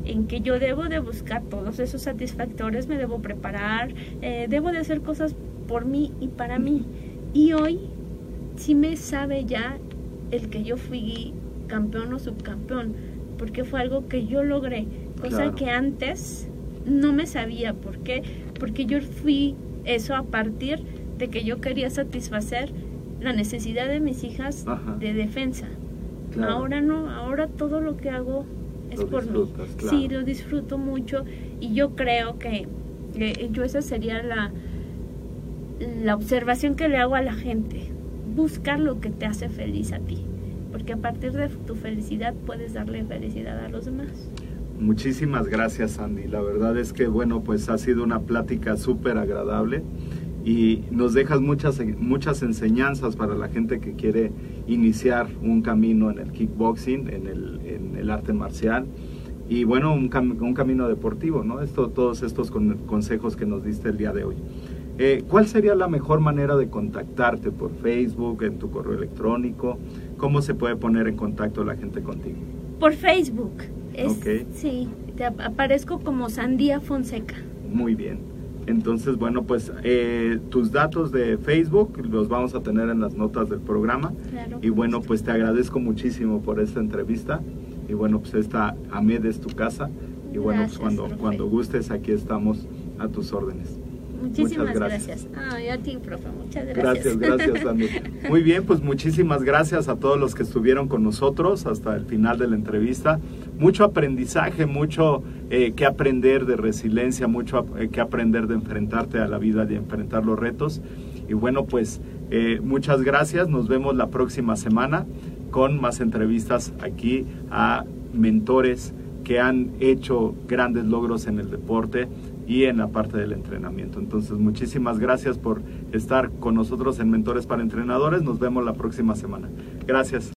en que yo debo de buscar todos esos satisfactores, me debo preparar, eh, debo de hacer cosas por mí y para mí. Y hoy sí me sabe ya el que yo fui campeón o subcampeón, porque fue algo que yo logré, cosa que antes no me sabía. ¿Por qué? Porque yo fui eso a partir de que yo quería satisfacer la necesidad de mis hijas de defensa. Ahora no, ahora todo lo que hago es por mí. Sí, lo disfruto mucho y yo creo que, que yo esa sería la, la observación que le hago a la gente. Buscar lo que te hace feliz a ti porque a partir de tu felicidad puedes darle felicidad a los demás. Muchísimas gracias, Andy. La verdad es que, bueno, pues ha sido una plática súper agradable y nos dejas muchas, muchas enseñanzas para la gente que quiere iniciar un camino en el kickboxing, en el, en el arte marcial y bueno, un, un, camino deportivo, ¿no? Esto, todos estos consejos que nos diste el día de hoy. Eh, ¿Cuál sería la mejor manera de contactarte por Facebook, en tu correo electrónico? ¿Cómo se puede poner en contacto la gente contigo? Por Facebook. Sí, te aparezco como Sandía Fonseca. Muy bien. Entonces, bueno, pues eh, tus datos de Facebook los vamos a tener en las notas del programa. Claro, y bueno, pues te agradezco muchísimo por esta entrevista. Y bueno, pues esta AMED es tu casa. Y bueno, pues cuando, cuando gustes, aquí estamos a tus órdenes. Muchísimas gracias. a ti, profe, muchas gracias. Gracias, gracias, Muy bien, pues muchísimas gracias a todos los que estuvieron con nosotros hasta el final de la entrevista. Mucho aprendizaje, mucho eh, que aprender de resiliencia, mucho eh, que aprender de enfrentarte a la vida, de enfrentar los retos. Y bueno, pues eh, muchas gracias. Nos vemos la próxima semana con más entrevistas aquí a mentores que han hecho grandes logros en el deporte y en la parte del entrenamiento. Entonces, muchísimas gracias por estar con nosotros en Mentores para Entrenadores. Nos vemos la próxima semana. Gracias.